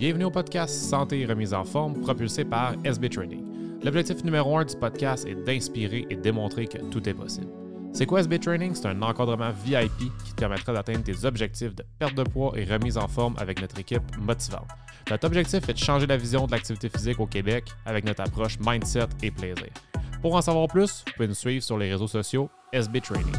Bienvenue au podcast Santé et remise en forme propulsé par SB Training. L'objectif numéro un du podcast est d'inspirer et démontrer que tout est possible. C'est quoi SB Training? C'est un encadrement VIP qui te permettra d'atteindre tes objectifs de perte de poids et remise en forme avec notre équipe motivante. Notre objectif est de changer la vision de l'activité physique au Québec avec notre approche mindset et plaisir. Pour en savoir plus, vous pouvez nous suivre sur les réseaux sociaux SB Training.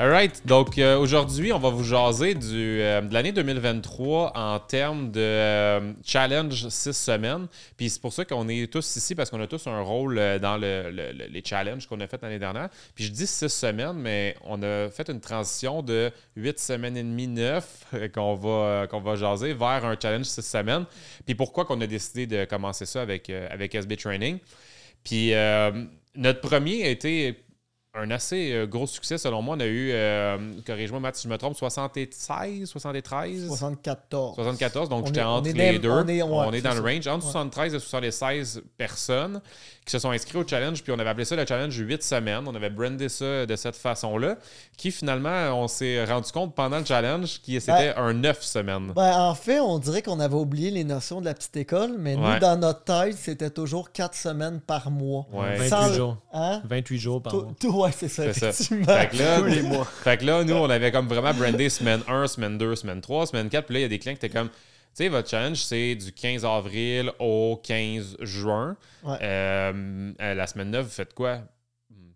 Alright, donc euh, aujourd'hui, on va vous jaser du, euh, de l'année 2023 en termes de euh, challenge 6 semaines. Puis c'est pour ça qu'on est tous ici parce qu'on a tous un rôle dans le, les challenges qu'on a fait l'année dernière. Puis je dis 6 semaines, mais on a fait une transition de 8 semaines et demie, 9 qu'on va, qu'on va jaser vers un challenge 6 semaines. Puis pourquoi qu'on a décidé de commencer ça avec, avec SB Training. Puis notre premier a été un assez euh, gros succès, selon moi. On a eu, euh, corrige-moi, Matt, si je me trompe, 76, 73 74. 74, donc j'étais entre les deux. On est, on est dans le range. Entre 73 et 76 personnes qui se sont inscrits au challenge, puis on avait appelé ça le challenge 8 semaines. On avait brandé ça de cette façon-là, qui finalement, on s'est rendu compte pendant le challenge que c'était ben, un 9 semaines. Ben, en fait, on dirait qu'on avait oublié les notions de la petite école, mais nous, dans notre tête, c'était toujours 4 semaines par mois. 28 jours. 28 hein? jours par mois. Ouais, c'est ça, effectivement. Fait, que là, les mois. fait que là, nous, on avait comme vraiment brandé semaine 1, semaine 2, semaine 3, semaine 4. Puis là, il y a des clients qui étaient comme tu sais, votre challenge, c'est du 15 avril au 15 juin. Euh, la semaine 9, vous faites quoi?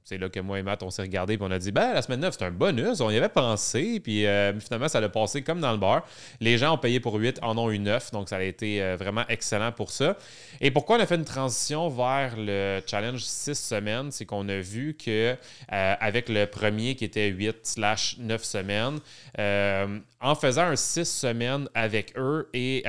C'est là que moi et Matt, on s'est regardé et on a dit, ben, la semaine 9, c'est un bonus. On y avait pensé, puis euh, finalement, ça a passé comme dans le bar. Les gens ont payé pour 8, en ont eu 9, donc ça a été euh, vraiment excellent pour ça. Et pourquoi on a fait une transition vers le challenge 6 semaines? C'est qu'on a vu que euh, avec le premier qui était 8 9 semaines, en faisant un 6 semaines avec eux et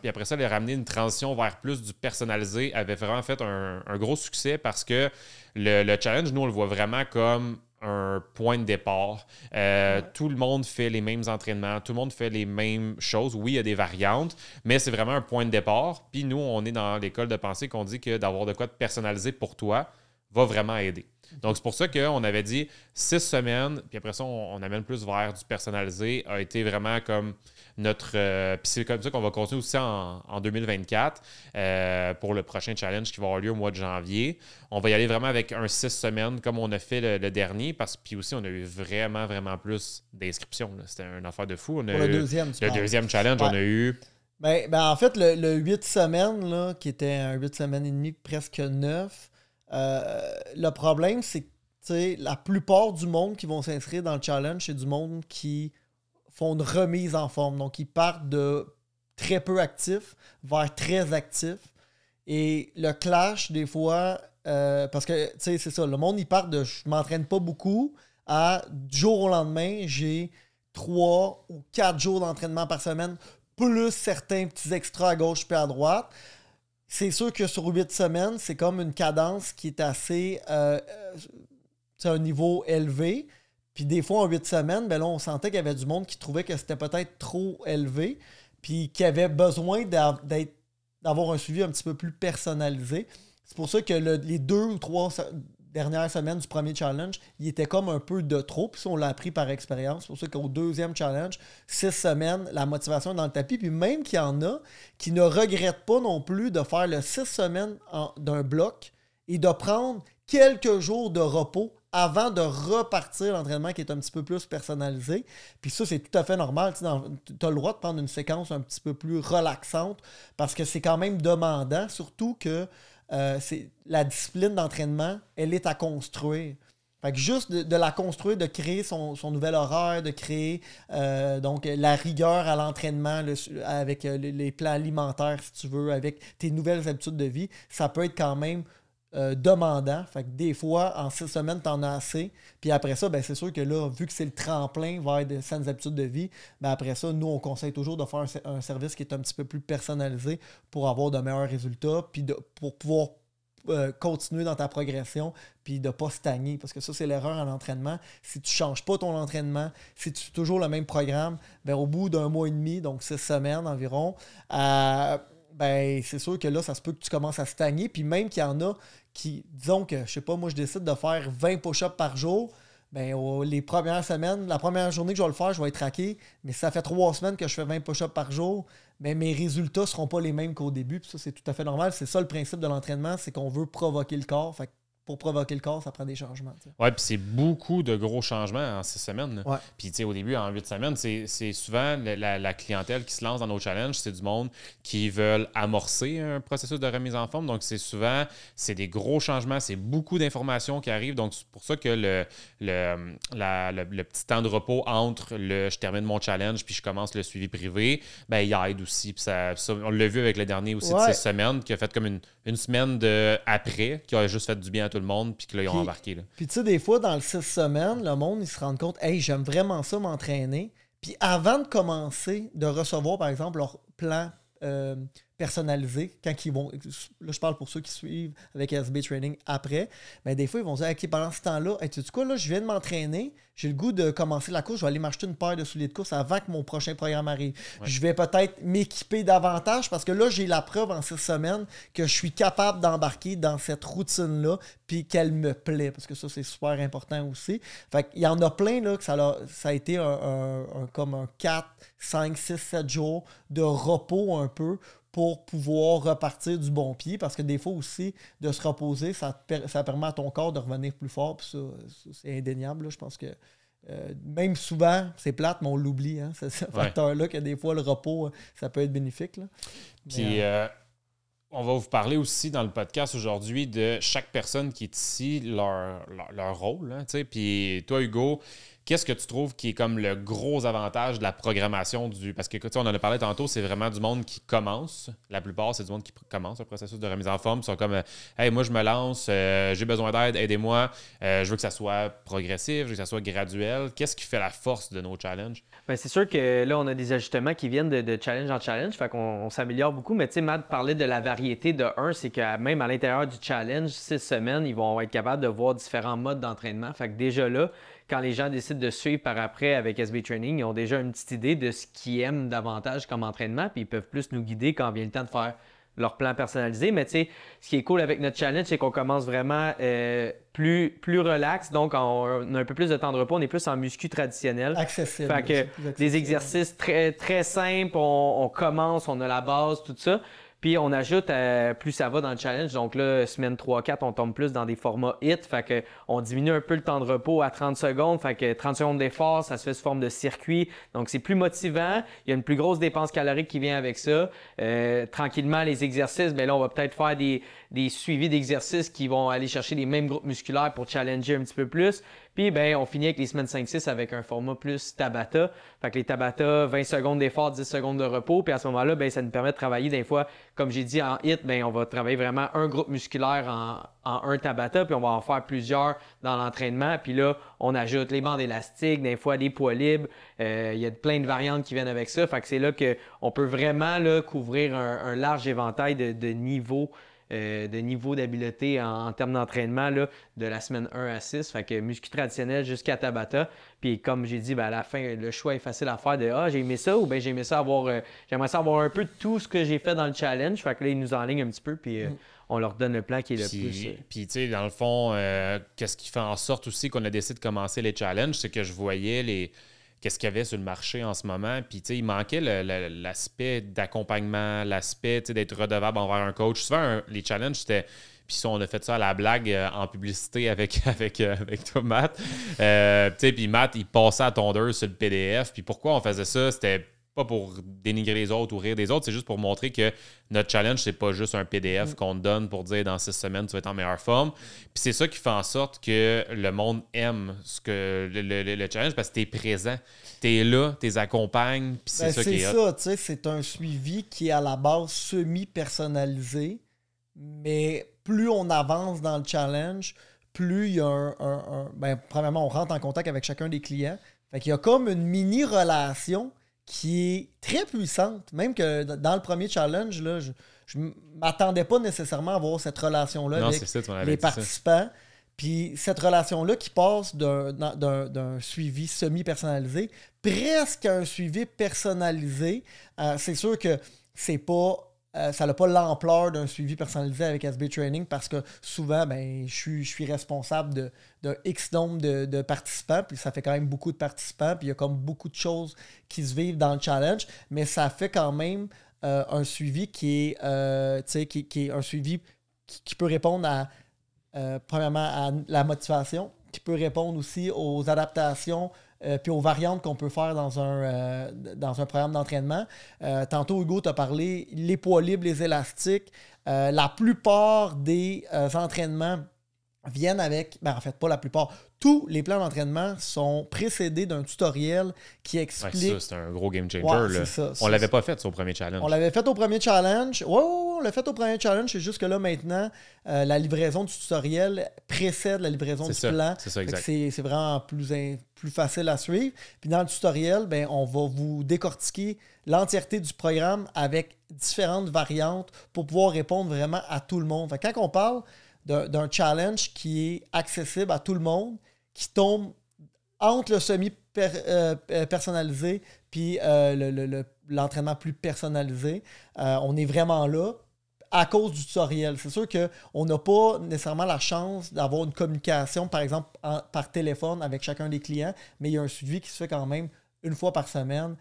puis après ça, les ramener une transition vers plus du personnalisé avait vraiment fait un, un gros succès parce que le, challenge, nous, on le voit vraiment comme un point de départ. Euh, tout le monde fait les mêmes entraînements, tout le monde fait les mêmes choses. Oui, il y a des variantes, mais c'est vraiment un point de départ. Puis nous, on est dans l'école de pensée qu'on dit que d'avoir de quoi te personnaliser pour toi va vraiment aider. Donc, c'est pour ça qu'on avait dit six semaines, puis après ça, on, amène plus vers du personnalisé, a été vraiment comme notre. Euh, puis c'est comme ça qu'on va continuer aussi en, 2024 euh, pour le prochain challenge qui va avoir lieu au mois de janvier. On va y aller vraiment avec un six semaines comme on a fait le, dernier, parce que puis aussi, on a eu vraiment, vraiment plus d'inscriptions. C'était une affaire de fou. pour le deuxième, Le deuxième challenge, on a eu. Ben, ben, en fait, le, huit semaines, là, qui était un huit semaines et demie, presque neuf, euh, le problème, c'est que la plupart du monde qui vont s'inscrire dans le challenge, c'est du monde qui font une remise en forme. Donc, ils partent de très peu actifs vers très actifs. Et le clash, des fois, euh, parce que, tu sais, c'est ça, le monde, il part de je m'entraîne pas beaucoup à du jour au lendemain, j'ai trois ou quatre jours d'entraînement par semaine, plus certains petits extras à gauche puis à droite. C'est sûr que sur huit semaines, c'est comme une cadence qui est assez. Euh, euh un niveau élevé. Puis des fois, en huit semaines, ben on sentait qu'il y avait du monde qui trouvait que c'était peut-être trop élevé. Puis qui avait besoin d'avoir un suivi un petit peu plus personnalisé. C'est pour ça que les deux ou trois dernières semaines du premier challenge, il était comme un peu de trop. Puis on l'a appris par expérience. C'est pour ça qu'au deuxième challenge, six semaines, la motivation est dans le tapis. Puis même qu'il y en a qui ne regrettent pas non plus de faire le six semaines d'un bloc et de prendre quelques jours de repos avant de repartir l'entraînement qui est un petit peu plus personnalisé. Puis ça, c'est tout à fait normal. Tu as le droit de prendre une séquence un petit peu plus relaxante parce que c'est quand même demandant, surtout que euh, c'est la discipline d'entraînement, elle est à construire. Fait que juste de, la construire, de créer son, nouvel horaire, de créer euh, donc la rigueur à l'entraînement avec euh, les plans alimentaires, si tu veux, avec tes nouvelles habitudes de vie, ça peut être quand même demandant. Fait que des fois, en six semaines, tu en as assez. Puis après ça, ben, c'est sûr que là, vu que c'est le tremplin vers de saines habitudes de vie, ben après ça, nous, on conseille toujours de faire un, service qui est un petit peu plus personnalisé pour avoir de meilleurs résultats, puis de, pour pouvoir euh, continuer dans ta progression puis de ne pas stagner. Parce que ça, c'est l'erreur en entraînement. Si tu ne changes pas ton entraînement, si tu fais toujours le même programme, ben, au bout d'un mois et demi, donc six semaines environ, euh, ben, c'est sûr que là, ça se peut que tu commences à stagner. Puis même qu'il y en a qui, disons que, je sais pas, moi, je décide de faire 20 push-ups par jour. ben, les premières semaines, la première journée que je vais le faire, je vais être traqué. Mais ça fait trois semaines que je fais 20 push-ups par jour, mais mes résultats ne seront pas les mêmes qu'au début. Puis ça, c'est tout à fait normal. C'est ça le principe de l'entraînement, c'est qu'on veut provoquer le corps. Pour provoquer le corps, ça prend des changements. Oui, puis c'est beaucoup de gros changements en six semaines. Puis tu sais, au début, en huit semaines, c'est souvent la, clientèle qui se lance dans nos challenges, c'est du monde qui veulent amorcer un processus de remise en forme. Donc, c'est souvent, c'est des gros changements, c'est beaucoup d'informations qui arrivent. Donc, c'est pour ça que le, le, le, petit temps de repos entre le je termine mon challenge puis je commence le suivi privé, ben, il aide aussi. Puis ça, on l'a vu avec le dernier aussi de six semaines, qui a fait comme une, une semaine de après, qui a juste fait du bien à tout le monde, puis que là, ils ont embarqué. Puis tu sais, des fois, dans le six semaines, le monde, il se rend compte, hey, j'aime vraiment ça m'entraîner. Puis avant de commencer, de recevoir, par exemple, leur plan euh, personnalisé quand ils vont. Là, je parle pour ceux qui suivent avec SB Training après. Mais des fois, ils vont dire OK, pendant ce temps-là, tu sais quoi, là, je viens de m'entraîner, j'ai le goût de commencer la course, je vais aller m'acheter une paire de souliers de course avant que mon prochain programme arrive. Je vais peut-être m'équiper davantage parce que là, j'ai la preuve en six semaines que je suis capable d'embarquer dans cette routine-là puis qu'elle me plaît parce que ça, c'est super important aussi. Fait qu'il y en a plein là, que ça a, ça a été un, comme un 4, 5, 6, 7 jours de repos un peu pour pouvoir repartir du bon pied. Parce que des fois aussi, de se reposer, ça, ça permet à ton corps de revenir plus fort. Puis ça, c'est indéniable. Je pense que euh, même souvent, c'est plate, mais on l'oublie. Hein, ce facteur-là, que des fois, le repos, ça peut être bénéfique. Là. Puis, euh, on va vous parler aussi dans le podcast aujourd'hui de chaque personne qui est ici, leur, leur, rôle. Hein, puis toi, Hugo, Qu'est-ce que tu trouves qui est comme le gros avantage de la programmation du. Parce que, tu on en a parlé tantôt, c'est vraiment du monde qui commence. La plupart, c'est du monde qui commence le processus de remise en forme. Ils sont comme euh, Hey, moi, je me lance, euh, j'ai besoin d'aide, aidez-moi. Euh, je veux que ça soit progressif, je veux que ça soit graduel. Qu'est-ce qui fait la force de nos challenges? Bien, c'est sûr que là, on a des ajustements qui viennent de, challenge en challenge. Fait qu'on s'améliore beaucoup. Mais tu sais, Matt parlait de la variété de un, c'est que même à l'intérieur du challenge, six semaines, ils vont être capables de voir différents modes d'entraînement. Fait que déjà là, quand les gens décident de suivre par après avec SB Training, ils ont déjà une petite idée de ce qu'ils aiment davantage comme entraînement, puis ils peuvent plus nous guider quand vient le temps de faire leur plan personnalisé. Mais tu sais, ce qui est cool avec notre challenge, c'est qu'on commence vraiment euh, plus, plus relax. Donc, on a un peu plus de temps de repos. On est plus en muscu traditionnel. Accessible. Fait que des exercices très, très simples. On, on, commence, on a la base, tout ça. Puis on ajoute, euh, plus ça va dans le challenge, donc là, semaine 3-4, on tombe plus dans des formats hit, fait que on diminue un peu le temps de repos à 30 secondes, fait que 30 secondes d'effort, ça se fait sous forme de circuit, donc c'est plus motivant, il y a une plus grosse dépense calorique qui vient avec ça. Euh, tranquillement, les exercices, bien là, on va peut-être faire des, des suivis d'exercices qui vont aller chercher les mêmes groupes musculaires pour challenger un petit peu plus. Puis, ben, on finit avec les semaines 5-6 avec un format plus Tabata. Fait que les Tabata, 20 secondes d'effort, 10 secondes de repos. Puis à ce moment-là, ben, ça nous permet de travailler des fois, comme j'ai dit en HIT, ben, on va travailler vraiment un groupe musculaire en, en un Tabata, puis on va en faire plusieurs dans l'entraînement. Puis là, on ajoute les bandes élastiques, des fois des poids libres. Euh, il y a plein de variantes qui viennent avec ça. Fait que c'est là qu'on peut vraiment couvrir un, large éventail de niveaux euh, de niveau d'habileté en, termes d'entraînement de la semaine 1 à 6. Fait que muscu traditionnel jusqu'à Tabata. Puis comme j'ai dit, ben, à la fin, le choix est facile à faire de Ah, j'ai aimé ça ou bien j'ai aimé ça avoir. Euh, j'aimerais ça avoir un peu de tout ce que j'ai fait dans le challenge. Fait que là, ils nous enlignent un petit peu. Puis. Euh, mm. on leur donne le plan qui est le plus. Puis, tu sais, dans le fond, qu'est-ce qui fait en sorte aussi qu'on a décidé de commencer les challenges, c'est que je voyais les, qu'est-ce qu'il y avait sur le marché en ce moment. Puis, tu sais, il manquait l'aspect d'accompagnement, l'aspect d'être redevable envers un coach. Souvent, les challenges, c'était. Puis on a fait ça à la blague euh, en publicité avec, avec, euh, avec toi, Matt. Euh, puis Matt, il passait à tondeuse sur le PDF. Puis pourquoi on faisait ça? C'était pas pour dénigrer les autres ou rire des autres, c'est juste pour montrer que notre challenge, c'est pas juste un PDF mm. qu'on te donne pour dire dans six semaines, tu vas être en meilleure forme. Puis c'est ça qui fait en sorte que le monde aime ce que le, challenge parce que tu es présent. Tu es là, tu les accompagnes, puis c'est ben, ça qui est ça, tu sais, c'est un suivi qui est à la base semi-personnalisé, mais plus on avance dans le challenge, plus il y a un. un, ben, premièrement, on rentre en contact avec chacun des clients. Fait qu'il y a comme une mini-relation qui est très puissante. Même que dans le premier challenge, là, je ne m'attendais pas nécessairement à avoir cette relation-là avec les participants. Puis cette relation-là qui passe d'un suivi semi-personnalisé presque à un suivi personnalisé, euh, c'est sûr que c'est pas euh, ça n'a pas l'ampleur d'un suivi personnalisé avec SB Training parce que souvent, ben, je, suis, responsable de, X nombre de, participants, puis ça fait quand même beaucoup de participants, puis il y a comme beaucoup de choses qui se vivent dans le challenge, mais ça fait quand même euh, un suivi qui est, euh, qui, est un suivi qui, peut répondre à, premièrement, à la motivation, qui peut répondre aussi aux adaptations euh, puis aux variantes qu'on peut faire dans un, euh, programme d'entraînement. Euh, tantôt, Hugo t'a parlé les poids libres, les élastiques. la plupart des entraînements viennent avec, ben en fait pas la plupart, tous les plans d'entraînement sont précédés d'un tutoriel qui explique. ça, c'est un gros game changer. on l'avait pas fait au premier challenge. On l'avait fait au premier challenge. Ouais, on l'a fait au premier challenge. C'est juste que là, maintenant, euh, la livraison du tutoriel précède la livraison du plan. C'est ça, exact. C'est vraiment plus, plus facile à suivre. Puis dans le tutoriel, ben, on va vous décortiquer l'entièreté du programme avec différentes variantes pour pouvoir répondre vraiment à tout le monde. quand on parle d'un challenge qui est accessible à tout le monde, qui tombe entre le semi-personnalisé euh, puis euh, l'entraînement plus personnalisé. Euh, on est vraiment là à cause du tutoriel. C'est sûr qu'on n'a pas nécessairement la chance d'avoir une communication, par exemple, par téléphone avec chacun des clients, mais il y a un suivi qui se fait quand même une fois par semaine,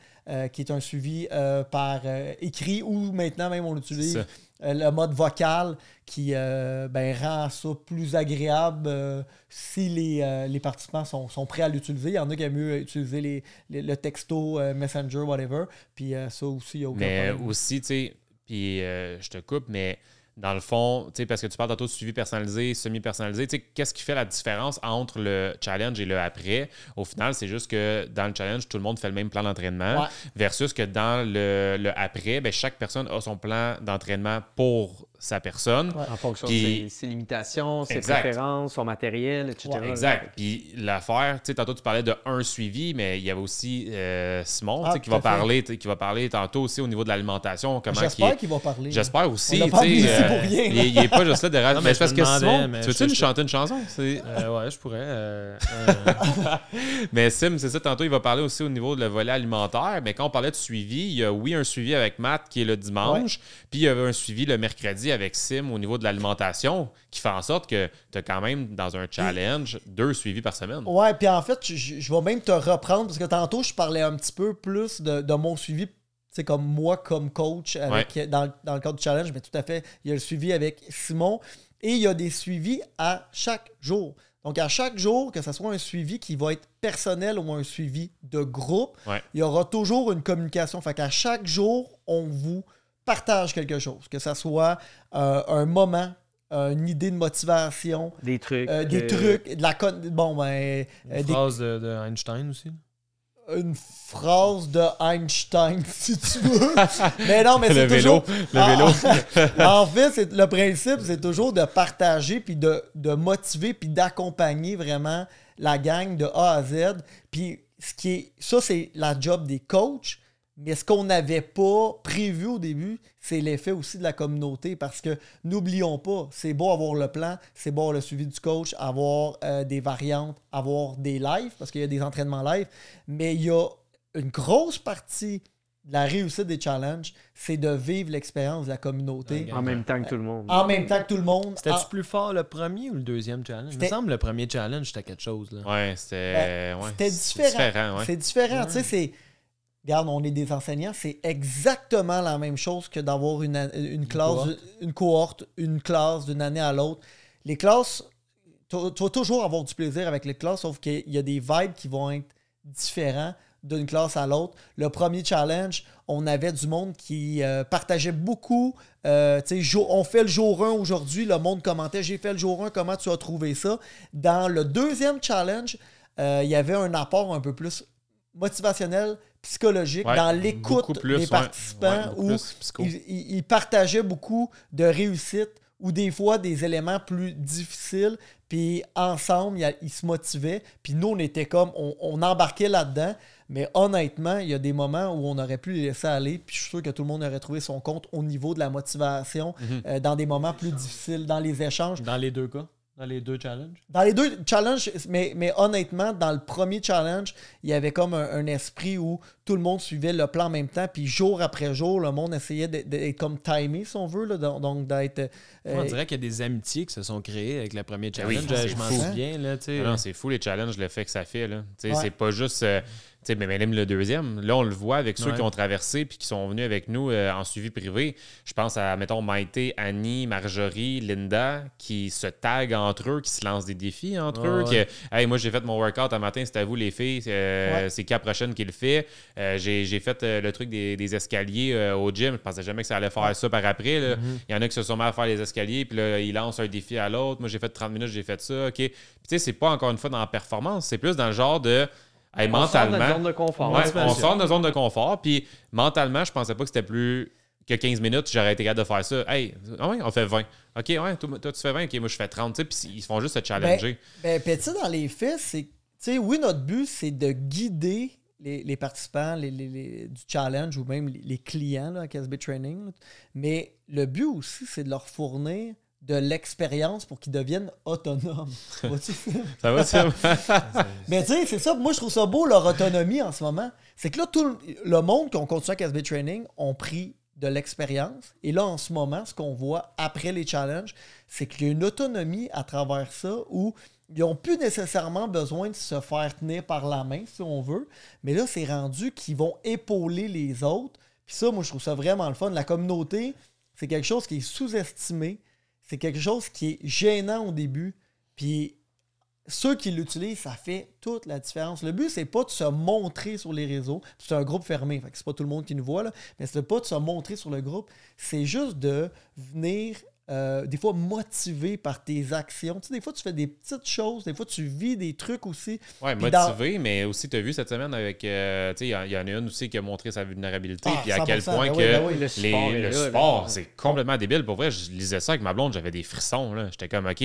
qui est un suivi par écrit ou maintenant même on utilise euh, le mode vocal qui euh, ben, rend ça plus agréable euh, si les, participants sont, prêts à l'utiliser. Il y en a qui aiment mieux utiliser le texto, Messenger, whatever. Puis ça aussi, il y a aucun Mais aussi, tu sais, puis je te coupe, mais dans le fond, parce que tu parles tantôt de suivi personnalisé, semi-personnalisé, qu'est-ce qui fait la différence entre le challenge et le après? Au final, c'est juste que dans le challenge, tout le monde fait le même plan d'entraînement, versus que dans le, le après, ben, chaque personne a son plan d'entraînement pour sa personne. En fonction de ses, limitations, ses préférences, son matériel, etc. exact. Puis l'affaire, tu sais, tantôt tu parlais de un suivi, mais il y avait aussi euh, Simon ah, qui, va parler, qui va parler tantôt aussi au niveau de l'alimentation. J'espère qu'il va parler. J'espère aussi. tu sais, euh, il n'est pas juste là de Non, mais parce que Simon, tu veux-tu nous chanter une chanson? Euh, ouais, je pourrais. mais Sim, c'est ça, tantôt il va parler aussi au niveau de le volet alimentaire. Mais quand on parlait de suivi, il y a oui un suivi avec Matt qui est le dimanche, puis il y avait un suivi le mercredi avec Sim au niveau de l'alimentation qui fait en sorte que tu as quand même dans un challenge deux suivis par semaine. Ouais, puis en fait, je, vais même te reprendre parce que tantôt, je parlais un petit peu plus de, mon suivi c'est comme moi comme coach avec, dans, dans, le cadre du challenge, mais tout à fait, il y a le suivi avec Simon et il y a des suivis à chaque jour. Donc, à chaque jour, que ce soit un suivi qui va être personnel ou un suivi de groupe, il y aura toujours une communication. Fait qu'à chaque jour, on vous partage quelque chose, que ce soit euh, un moment, une idée de motivation, des trucs, euh, des trucs, de la bon ben, une euh, phrase de, Einstein aussi. Une phrase de Einstein, si tu veux. mais non, mais c'est toujours. Le vélo. en fait, le principe, c'est toujours de partager, puis de, de motiver, puis d'accompagner vraiment la gang de A à Z. Puis ce qui est, ça, c'est la job des coachs. Mais ce qu'on n'avait pas prévu au début, c'est l'effet aussi de la communauté parce que n'oublions pas, c'est beau avoir le plan, c'est beau avoir le suivi du coach, avoir euh, des variantes, avoir des lives parce qu'il y a des entraînements live, mais il y a une grosse partie de la réussite des challenges, c'est de vivre l'expérience de la communauté. En même temps que tout le monde. En même temps que tout le monde. C'était-tu ah. plus fort le premier ou le deuxième challenge? Il me semble que le premier challenge, c'était quelque chose. Là. Ouais, c'était ben, différent. C'est différent. Tu sais, c'est regarde, on est des enseignants, c'est exactement la même chose que d'avoir une, une, classe, une cohorte. une classe d'une année à l'autre. Les classes, tu vas toujours avoir du plaisir avec les classes, sauf qu'il y a des vibes qui vont être différents d'une classe à l'autre. Le premier challenge, on avait du monde qui euh, partageait beaucoup. Euh, on fait le jour 1 aujourd'hui, le monde commentait J'ai fait le jour 1, comment tu as trouvé ça? Dans le deuxième challenge, euh, il y avait un apport un peu plus motivationnel, psychologique, dans l'écoute des participants, où ils, partageaient beaucoup de réussites ou des fois des éléments plus difficiles, puis ensemble, ils, se motivaient, puis nous, on était comme, on, embarquait là-dedans, mais honnêtement, il y a des moments où on aurait pu les laisser aller, puis je suis sûr que tout le monde aurait trouvé son compte au niveau de la motivation, mhm. euh, dans des moments plus difficiles, dans les échanges. Dans les deux cas? Dans les deux challenges? Dans les deux challenges, mais, mais honnêtement, dans le premier challenge, il y avait comme un, esprit où tout le monde suivait le plan en même temps, puis jour après jour, le monde essayait d'être comme timé, si on veut, là, donc d'être... Euh, on dirait qu'il y a des amitiés qui se sont créées avec le premier ben challenge. je m'en souviens. Là, non, c'est fou les challenges, le fait que ça fait. Là. C'est pas juste... Euh, mais même le deuxième, là, on le voit avec ceux qui ont traversé puis qui sont venus avec nous euh, en suivi privé. Je pense à, mettons, Maïté, Annie, Marjorie, Linda, qui se taguent entre eux, qui se lancent des défis entre eux. hey, moi, j'ai fait mon workout un matin, c'est à vous, les filles. Euh, c'est Cap prochaine qui le fait. Euh, j'ai fait le truc des, escaliers au gym. Je pensais jamais que ça allait faire ça par après. Mm-hmm. Il y en a qui se sont mis à faire les escaliers, puis là, ils lancent un défi à l'autre. Moi, j'ai fait 30 minutes, j'ai fait ça. OK. tu sais, c'est pas encore une fois dans la performance, c'est plus dans le genre de on mentalement. Sort de zone de confort. on sort de notre zone de confort. Puis mentalement, je pensais pas que c'était plus que 15 minutes, j'aurais été capable de faire ça. Hey, ah on fait 20. OK, ouais, toi, tu fais 20, OK, moi je fais 30. Puis ils se font juste se challenger. Ben, ben dans les faits, c'est. Tu sais, oui, notre but, c'est de guider les, participants les, du challenge ou même les, clients là, à KSB Training. Mais le but aussi, c'est de leur fournir de l'expérience pour qu'ils deviennent autonomes. ça? Va, ça? Mais tu sais, c'est ça. Moi, je trouve ça beau, leur autonomie en ce moment. C'est que là, tout le monde qui ont continué à KSB Training ont pris de l'expérience. Et là, en ce moment, ce qu'on voit après les challenges, c'est qu'il y a une autonomie à travers ça où ils n'ont plus nécessairement besoin de se faire tenir par la main, si on veut. Mais là, c'est rendu qu'ils vont épauler les autres. Puis ça, moi, je trouve ça vraiment le fun. La communauté, c'est quelque chose qui est sous-estimé c'est quelque chose qui est gênant au début. Puis ceux qui l'utilisent, ça fait toute la différence. Le but, c'est pas de se montrer sur les réseaux. C'est un groupe fermé, fait que c'est pas tout le monde qui nous voit, là, mais c'est pas de se montrer sur le groupe. C'est juste de venir euh, des fois motivé par tes actions. Tu sais, des fois, tu fais des petites choses, des fois, tu vis des trucs aussi. Oui, motivé, mais aussi, tu as vu cette semaine avec. Euh, tu sais, il y, en a une aussi qui a montré sa vulnérabilité, ah, puis à quel point ben que ben le sport, c'est complètement débile. Pour vrai, je lisais ça avec ma blonde, j'avais des frissons. J'étais comme, OK,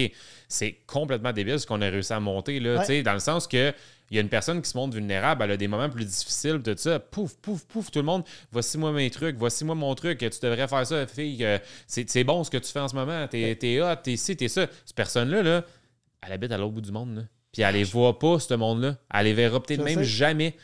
c'est complètement débile ce qu'on a réussi à monter, là, tu sais, dans le sens que il y a une personne qui se montre vulnérable, elle a des moments plus difficiles, tout ça, pouf, pouf, pouf, tout le monde, voici moi mes trucs, voici moi mon truc, tu devrais faire ça, fille, c'est bon ce que tu fais en ce moment, t'es es hot, t'es ci, t'es ça. Cette personne-là, là, elle habite à l'autre bout du monde, là. puis elle les voit pas, ce monde-là. Elle les verra peut-être même jamais.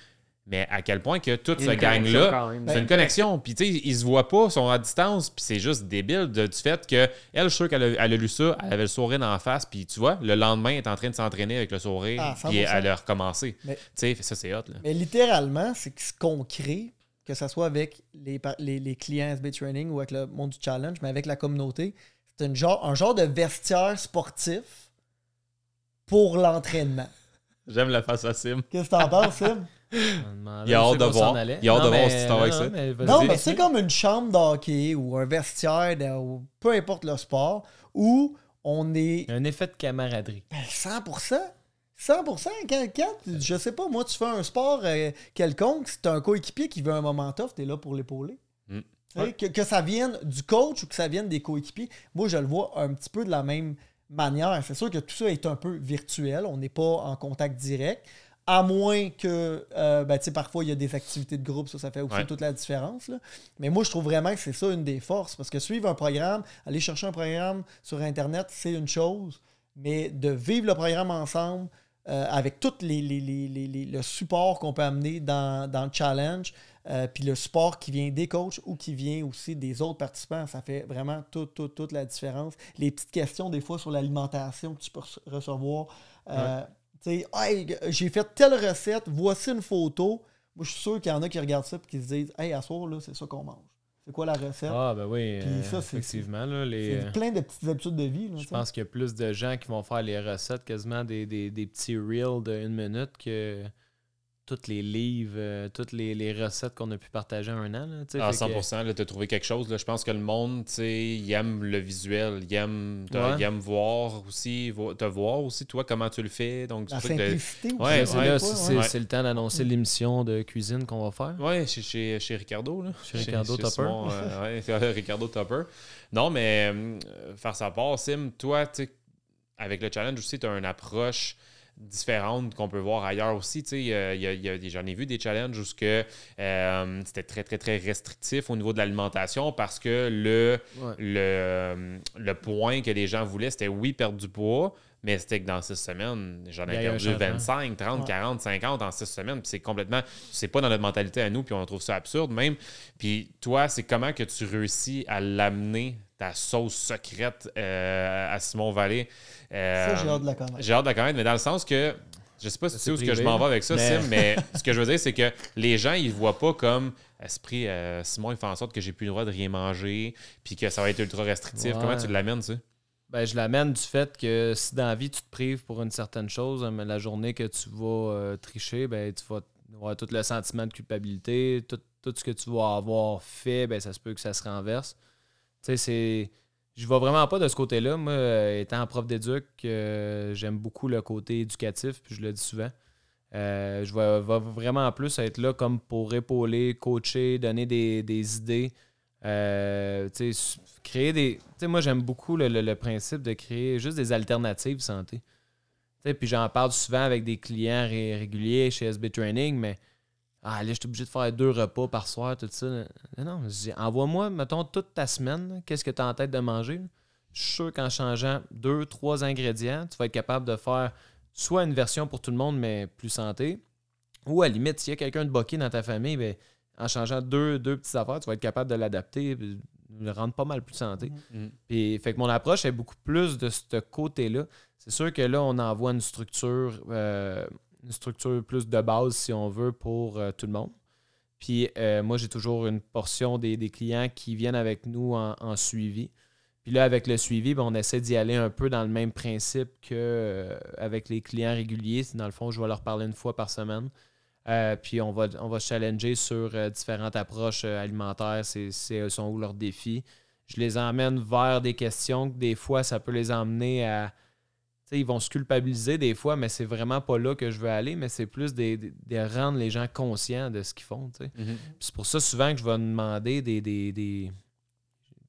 Mais à quel point que toute ce gang-là, c'est une connexion. Puis tu sais, ils se voient pas, ils sont à distance. Puis c'est juste débile du fait que elle, je suis sûr qu'elle a, lu ça, elle avait le sourire dans la face. Puis tu vois, le lendemain, elle est en train de s'entraîner avec le sourire. Ah, puis elle a recommencé. Tu sais, ça c'est hot. Là. Mais littéralement, c'est ce qu'on crée, que ce soit avec les, les, clients SB Training ou avec le monde du challenge, mais avec la communauté, c'est genre, un genre de vestiaire sportif pour l'entraînement. J'aime la face à Sim. Qu'est-ce que t'en penses, Sim? Il y a hâte de voir. Il y a hâte de voir si tu avec ça. Non, mais c'est comme une chambre d'hockey ou un vestiaire, ou peu importe le sport, où on est. Un effet de camaraderie. 100%. 100%. Quand, quand, je sais pas, moi, tu fais un sport euh, quelconque, si tu as un coéquipier qui veut un moment tough, tu es là pour l'épauler. Mm. Que, que, ça vienne du coach ou que ça vienne des coéquipiers, moi, je le vois un petit peu de la même manière. C'est sûr que tout ça est un peu virtuel, on n'est pas en contact direct. À moins que, euh, ben, parfois, il y a des activités de groupe, ça, ça fait aussi toute la différence. Mais moi, je trouve vraiment que c'est ça une des forces. Parce que suivre un programme, aller chercher un programme sur Internet, c'est une chose. Mais de vivre le programme ensemble, euh, avec tout les, le support qu'on peut amener dans, le challenge, euh, puis le support qui vient des coachs ou qui vient aussi des autres participants, ça fait vraiment toute, toute, toute la différence. Les petites questions, des fois, sur l'alimentation que tu peux recevoir j'ai fait telle recette, voici une photo. Moi, je suis sûr qu'il y en a qui regardent ça et qui se disent Hey, à soir, là, c'est ça qu'on mange. C'est quoi la recette? Ah, ben oui. Euh, effectivement. Là, les... C'est plein de petites habitudes de vie. je pense qu'il y a plus de gens qui vont faire les recettes quasiment des, des, des petits reels de une minute que tous les livres, euh, toutes les, recettes qu'on a pu partager un an. Là, ah, 100%, tu as trouvé quelque chose. Là. Je pense que le monde, il aime le visuel, il aime, aime voir aussi, te voir aussi, toi, comment tu le fais. Donc, La simplicité ouais, c'est, le temps d'annoncer l'émission de cuisine qu'on va faire. Oui, chez, chez, Ricardo. Là. Chez Ricardo Topper. Euh, Ricardo Topper. Non, mais euh, faire sa part, Sim, toi, avec le challenge aussi, tu as une approche différentes qu'on peut voir ailleurs aussi. J'en ai vu des challenges où euh, c'était très, très, très restrictif au niveau de l'alimentation parce que le, le, le point que les gens voulaient, c'était oui, perdre du poids, Mais c'était que dans six semaines, j'en ai perdu changement. 25, 30, Ouais. 40, 50 en six semaines. Puis c'est complètement. C'est pas dans notre mentalité à nous, puis on trouve ça absurde même. Puis toi, c'est comment que tu réussis à l'amener, ta sauce secrète euh, à Simon Vallée? Euh, Ça, j'ai hâte de la connaître. j'ai hâte de la connaître, mais dans le sens que. Je sais pas si tu sais où que je m'en vais avec ça, Mais- Sim, mais ce que je veux dire, c'est que les gens, ils voient pas comme esprit euh, Simon, il fait en sorte que j'ai plus le droit de rien manger, puis que ça va être ultra restrictif. Ouais. Comment tu l'amènes, ça? Ben, je l'amène du fait que si dans la vie, tu te prives pour une certaine chose, mais la journée que tu vas euh, tricher, ben, tu vas avoir tout le sentiment de culpabilité, tout, tout ce que tu vas avoir fait, ben, ça se peut que ça se renverse. Tu sais, c'est. Je vais vraiment pas de ce côté-là. Moi, euh, étant prof d'éduc, euh, j'aime beaucoup le côté éducatif, puis je le dis souvent. Euh, je vais, vais vraiment plus être là comme pour épauler, coacher, donner des, des idées. Euh, créer des. Tu sais, moi, j'aime beaucoup le, le- principe de créer juste des alternatives santé. Puis j'en parle souvent avec des clients ré- réguliers chez SB Training, mais ah, là, je suis obligé de faire deux repas par soir, tout ça. Non, non, je dis, envoie-moi, mettons, toute ta semaine, qu'est-ce que tu as en tête de manger. là? Je suis sûr qu'en changeant deux, trois ingrédients, tu vas être capable de faire soit une version pour tout le monde, mais plus santé, ou à la limite, s'il y a quelqu'un de boqué dans ta famille, ben, en changeant deux, deux petites affaires, tu vas être capable de l'adapter, puis de le rendre pas mal plus santé. Mhm. Puis, fait que mon approche est beaucoup plus de ce côté-là. C'est sûr que là, on envoie une structure, euh, une structure plus de base, si on veut, pour euh, tout le monde. Puis, euh, moi, j'ai toujours une portion des, clients qui viennent avec nous en, suivi. Puis là, avec le suivi, ben, on essaie d'y aller un peu dans le même principe qu'avec les clients réguliers. Dans le fond, je vais leur parler une fois par semaine. Euh, puis on va, on va challenger sur euh, différentes approches euh, alimentaires, c'est, c'est, sont où leurs défis. Je les emmène vers des questions que des fois, ça peut les emmener à. Ils vont se culpabiliser des fois, mais c'est vraiment pas là que je veux aller, mais c'est plus de, de- de rendre les gens conscients de ce qu'ils font. Mhm. C'est pour ça souvent que je vais demander des. des, des-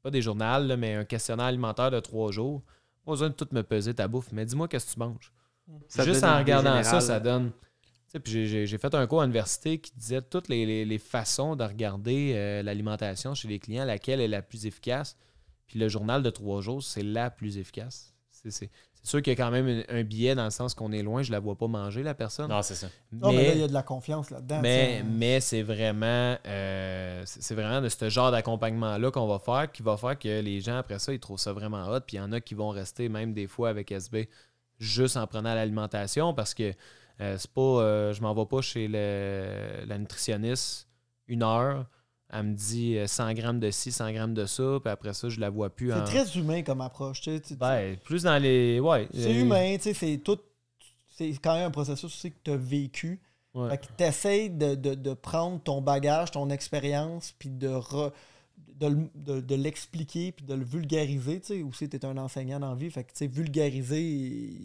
pas des journaux, là, mais un questionnaire alimentaire de trois jours. Pas besoin de tout me peser ta bouffe, mais dis-moi qu'est-ce que tu manges. Ça Juste en regardant ça, ça donne. J'ai- fait un cours à l'université qui disait toutes les, les- les façons de regarder euh, l'alimentation chez les clients, laquelle est la plus efficace. Puis le journal de trois jours, c'est la plus efficace. C'est c'est- sûr qu'il y a quand même un, un biais dans le sens qu'on est loin, je la vois pas manger, la personne. Non, c'est ça. Non, mais là, il y a de la confiance là-dedans. Mais, mais c'est vraiment, euh, c'est vraiment de ce genre d'accompagnement-là qu'on va faire qui va faire que les gens, après ça, ils trouvent ça vraiment hot. Puis il y en a qui vont rester même des fois avec SB juste en prenant l'alimentation parce que euh, c'est pas, euh, je m'en vais pas chez le- la nutritionniste une heure. Elle me dit euh, 100 grammes de ci, 100 grammes de ça, puis après ça, je la vois plus. C'est en... très humain comme approche. tu sais, tu- Ben, plus dans les. Ouais. c'est euh, humain, tu sais, c'est tout. C'est quand même un processus aussi que tu as vécu. ouais. Fait que tu essaies de, de- de prendre ton bagage, ton expérience, puis de, re- de- de l'expliquer, puis de le vulgariser. Tu sais, aussi, tu es un enseignant dans la vie. Fait que, tu sais, vulgariser,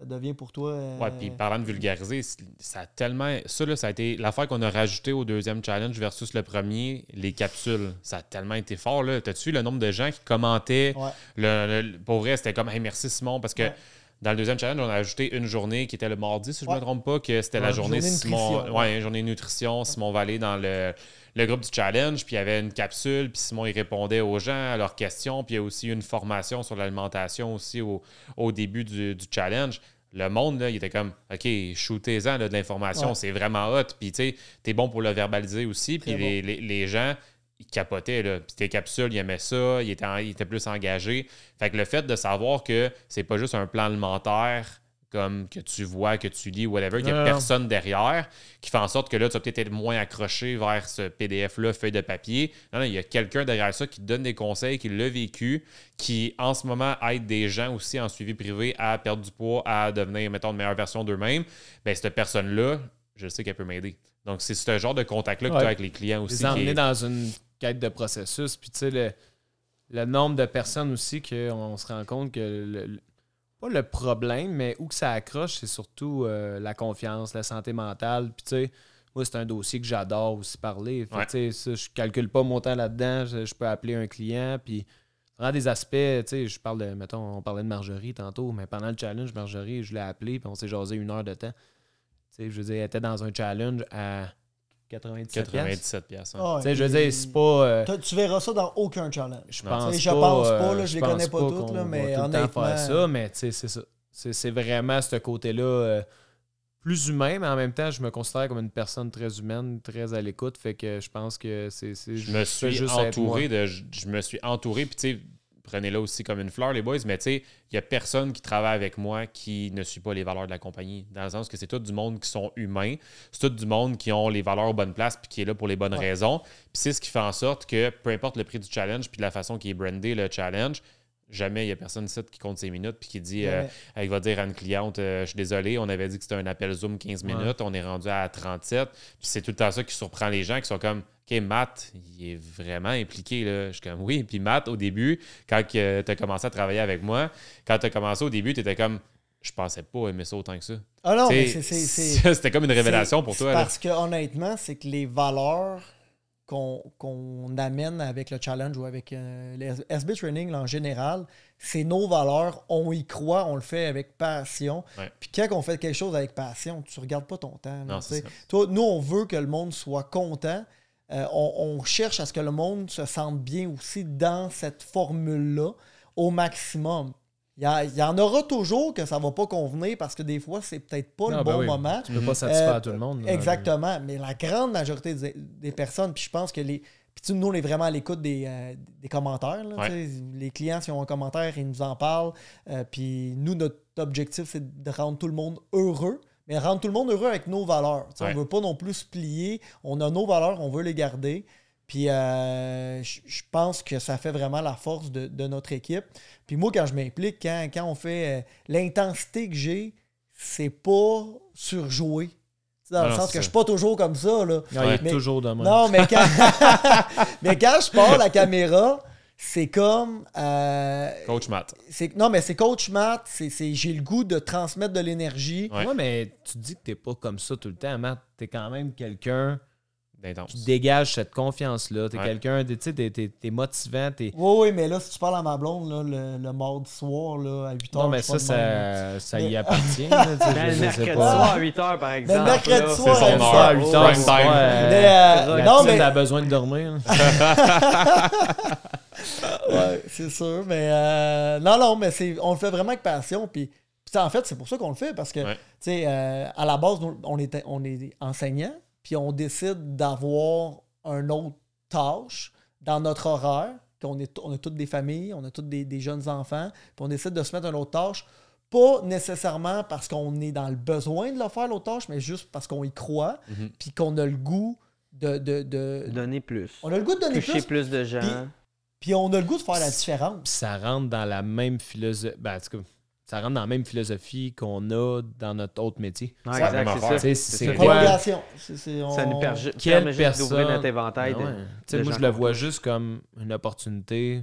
ça devient pour toi. euh, Ouais, puis parlant de vulgariser, ça a tellement. Ça, là, ça a été l'affaire qu'on a rajouté au deuxième challenge versus le premier, les capsules. Ça a tellement été fort, là. T'as-tu vu le nombre de gens qui commentaient? Ouais. Le, le- pour vrai, c'était comme, hey, merci Simon, parce que. Ouais. Dans le deuxième challenge, on a ajouté une journée qui était le mardi, si je ne Ouais. me trompe pas, que c'était la journée Simon. nutrition. Ouais, une journée nutrition. Simon Vallée dans le, le groupe du challenge, puis il y avait une capsule, puis Simon il répondait aux gens à leurs questions, puis il y a aussi une formation sur l'alimentation aussi au, au début du, du challenge. Le monde, là, il était comme, OK, shootez-en de l'information, Ouais. c'est vraiment hot. Puis, tu sais, t'es bon pour le verbaliser aussi. Puis, les, les- les gens, ils capotaient. Là. Puis, tes capsules, ils aimaient ça. Ils étaient, en- ils étaient plus engagés. Fait que le fait de savoir que c'est pas juste un plan alimentaire comme que tu vois, que tu lis, whatever, qu'il n'y a personne derrière, qui fait en sorte que là, tu vas peut-être être moins accroché vers ce PDF-là, feuille de papier. Non, non, il y a quelqu'un derrière ça qui te donne des conseils, qui l'a vécu, qui en ce moment aide des gens aussi en suivi privé à perdre du poids, à devenir, mettons, une meilleure version d'eux-mêmes. Ben, cette personne-là, je sais qu'elle peut m'aider. Donc, c'est ce genre de contact-là que tu as avec les clients aussi. les emmener est- dans une quête de processus. Puis, tu sais, le, le nombre de personnes aussi qu'on se rend compte que, le- pas le problème, mais où que ça accroche, c'est surtout euh, la confiance, la santé mentale. Puis, tu sais, moi, c'est un dossier que j'adore aussi parler. Fait Ouais. tu sais, ça, je calcule pas mon temps là-dedans. Je, je peux appeler un client, puis vraiment des aspects, tu sais, je parle de, mettons, on parlait de Marjorie tantôt, mais pendant le challenge, Marjorie, je l'ai appelé, puis on s'est jasé une heure de temps. Tu sais, je veux dire, elle était dans un challenge à 97 piastres? 97 piastres. hein. Ah, Tu sais, je veux et- dire, c'est pas. euh, Tu verras ça dans aucun challenge. je pense je pense pas, euh, là, je les connais pas toutes, là, va mais tout honnêtement- faire ça, mais tu sais, c'est ça. C'est vraiment ce côté-là euh, plus humain, mais en même temps, je me considère comme une personne très humaine, très à l'écoute. Fait que je pense que c'est. Je me suis entouré de. Je, me suis entouré, puis tu sais, prenez-la aussi comme une fleur, les boys, mais tu sais, il n'y a personne qui travaille avec moi qui ne suit pas les valeurs de la compagnie. Dans le sens que c'est tout du monde qui sont humains, c'est tout du monde qui ont les valeurs aux bonnes places puis qui est là pour les bonnes raisons. Puis c'est ce qui fait en sorte que peu importe le prix du challenge puis la façon qui est brandé le challenge, jamais il n'y a personne ici qui compte ses minutes puis qui dit, euh, il va dire à une cliente, euh, je suis désolé, on avait dit que c'était un appel Zoom 15 minutes, on est rendu à 37. Puis c'est tout le temps ça qui surprend les gens qui sont comme, OK, Matt, il est vraiment impliqué. Là. Je suis comme, oui. Puis Matt, au début, quand tu as commencé à travailler avec moi, quand tu as commencé au début, tu étais comme, je pensais pas aimer ça autant que ça. Ah non. C'était comme une révélation pour toi. Parce que honnêtement, c'est que les valeurs qu'on amène avec le challenge ou avec euh, les SB Training en général, c'est nos valeurs, on y croit, on le fait avec passion. Puis quand on fait quelque chose avec passion, tu regardes pas ton temps. Toi, nous, on veut que le monde soit content. Euh, on, cherche à ce que le monde se sente bien aussi dans cette formule-là au maximum. Il y, en aura toujours que ça ne va pas convenir parce que des fois, c'est peut-être pas le ben bon moment. Tu ne peux pas satisfaire euh, tout le monde. exactement. Mais la grande majorité des, personnes, puis je pense que les. Puis nous, on est vraiment à l'écoute des, euh, commentaires. Les clients, s'ils ont un commentaire, ils nous en parlent. puis nous, notre objectif, c'est de rendre tout le monde heureux mais rendre tout le monde heureux avec nos valeurs. On ne veut pas non plus se plier. On a nos valeurs, on veut les garder. Puis euh, je pense que ça fait vraiment la force de, notre équipe. Puis moi, quand je m'implique, quand, on fait euh, l'intensité que j'ai, c'est pas surjoué. Dans le sens que je suis pas toujours comme ça. Là. Non, il est toujours de Non, mais quand, mais quand je parle la caméra, c'est comme. Euh, coach Matt. Non, mais c'est Coach Matt. C'est, j'ai le goût de transmettre de l'énergie. Ouais. mais tu dis que t'es pas comme ça tout le temps, Matt. T'es quand même quelqu'un qui dégage cette confiance-là. T'es quelqu'un, tu sais, t'es, motivant. Oui, oui, mais là, si tu parles à ma blonde, là, le, le mardi soir, là, à 8 h. Non, mais ça, ça, ça, y appartient. Là, ben, le mercredi soir à 8 h, par exemple. le mercredi soir, c'est son heure. À 8 h, mais, euh, non, mais. a besoin de dormir. ouais, c'est sûr. Mais euh, non, non, mais c'est, on le fait vraiment avec passion. Puis, en fait, c'est pour ça qu'on le fait. Parce que, tu sais, euh, à la base, on, est, on est enseignant. Puis on décide d'avoir un autre tâche dans notre horaire. on, est, on a toutes des familles, on a toutes des, jeunes enfants. Puis on décide de se mettre une autre tâche. Pas nécessairement parce qu'on est dans le besoin de le faire, l'autre tâche, mais juste parce qu'on y croit. Mhm. Puis qu'on a le goût de, de, Donner plus. On a le goût de donner Toucher plus. de gens. Puis on a le goût de faire la différence. Ça rentre dans la même philosophie. Ben, ça rentre dans la même philosophie qu'on a dans notre autre métier. c'est C'est quoi? Ça nous permet d'ouvrir notre éventail. Moi, je le vois juste comme une opportunité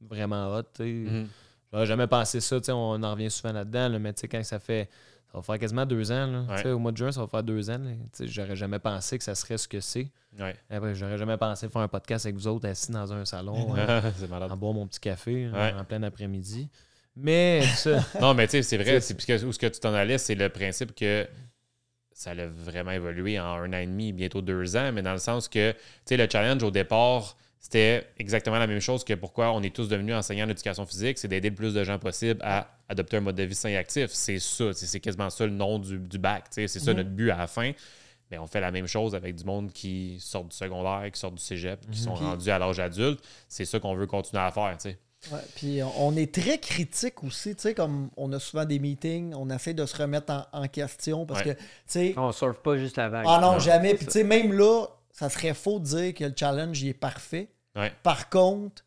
vraiment hot. Mm J'aurais jamais pensé ça. On en revient souvent là-dedans, mais quand ça fait ça va faire quasiment deux ans. Au mois de juin, ça va faire deux ans. J'aurais jamais pensé que ça serait ce que c'est. Après, j'aurais jamais pensé faire un podcast avec vous autres assis dans un salon, euh, en boire mon petit café en plein après-midi. Mais ça. non, mais tu sais, c'est vrai. C'est puisque où ce que tu t'en allais, c'est le principe que ça a vraiment évolué en un an et demi, bientôt deux ans, mais dans le sens que, tu sais, le challenge au départ, c'était exactement la même chose que pourquoi on est tous devenus enseignants d'éducation physique, c'est d'aider le plus de gens possible à adopter un mode de vie sain et actif. C'est ça, c'est quasiment ça le nom du, bac, c'est ça mhm. notre but à la fin. Mais on fait la même chose avec du monde qui sort du secondaire, qui sort du cégep, qui mhm. sont rendus à l'âge adulte. C'est ça qu'on veut continuer à faire, tu sais. Ouais, puis on est très critique aussi, tu sais, comme on a souvent des meetings, on essaie de se remettre en, question parce que, tu sais... On surfe pas juste la vague. Ah non, jamais. Puis tu sais, même là, ça serait faux de dire que le challenge, il est parfait. Par contre,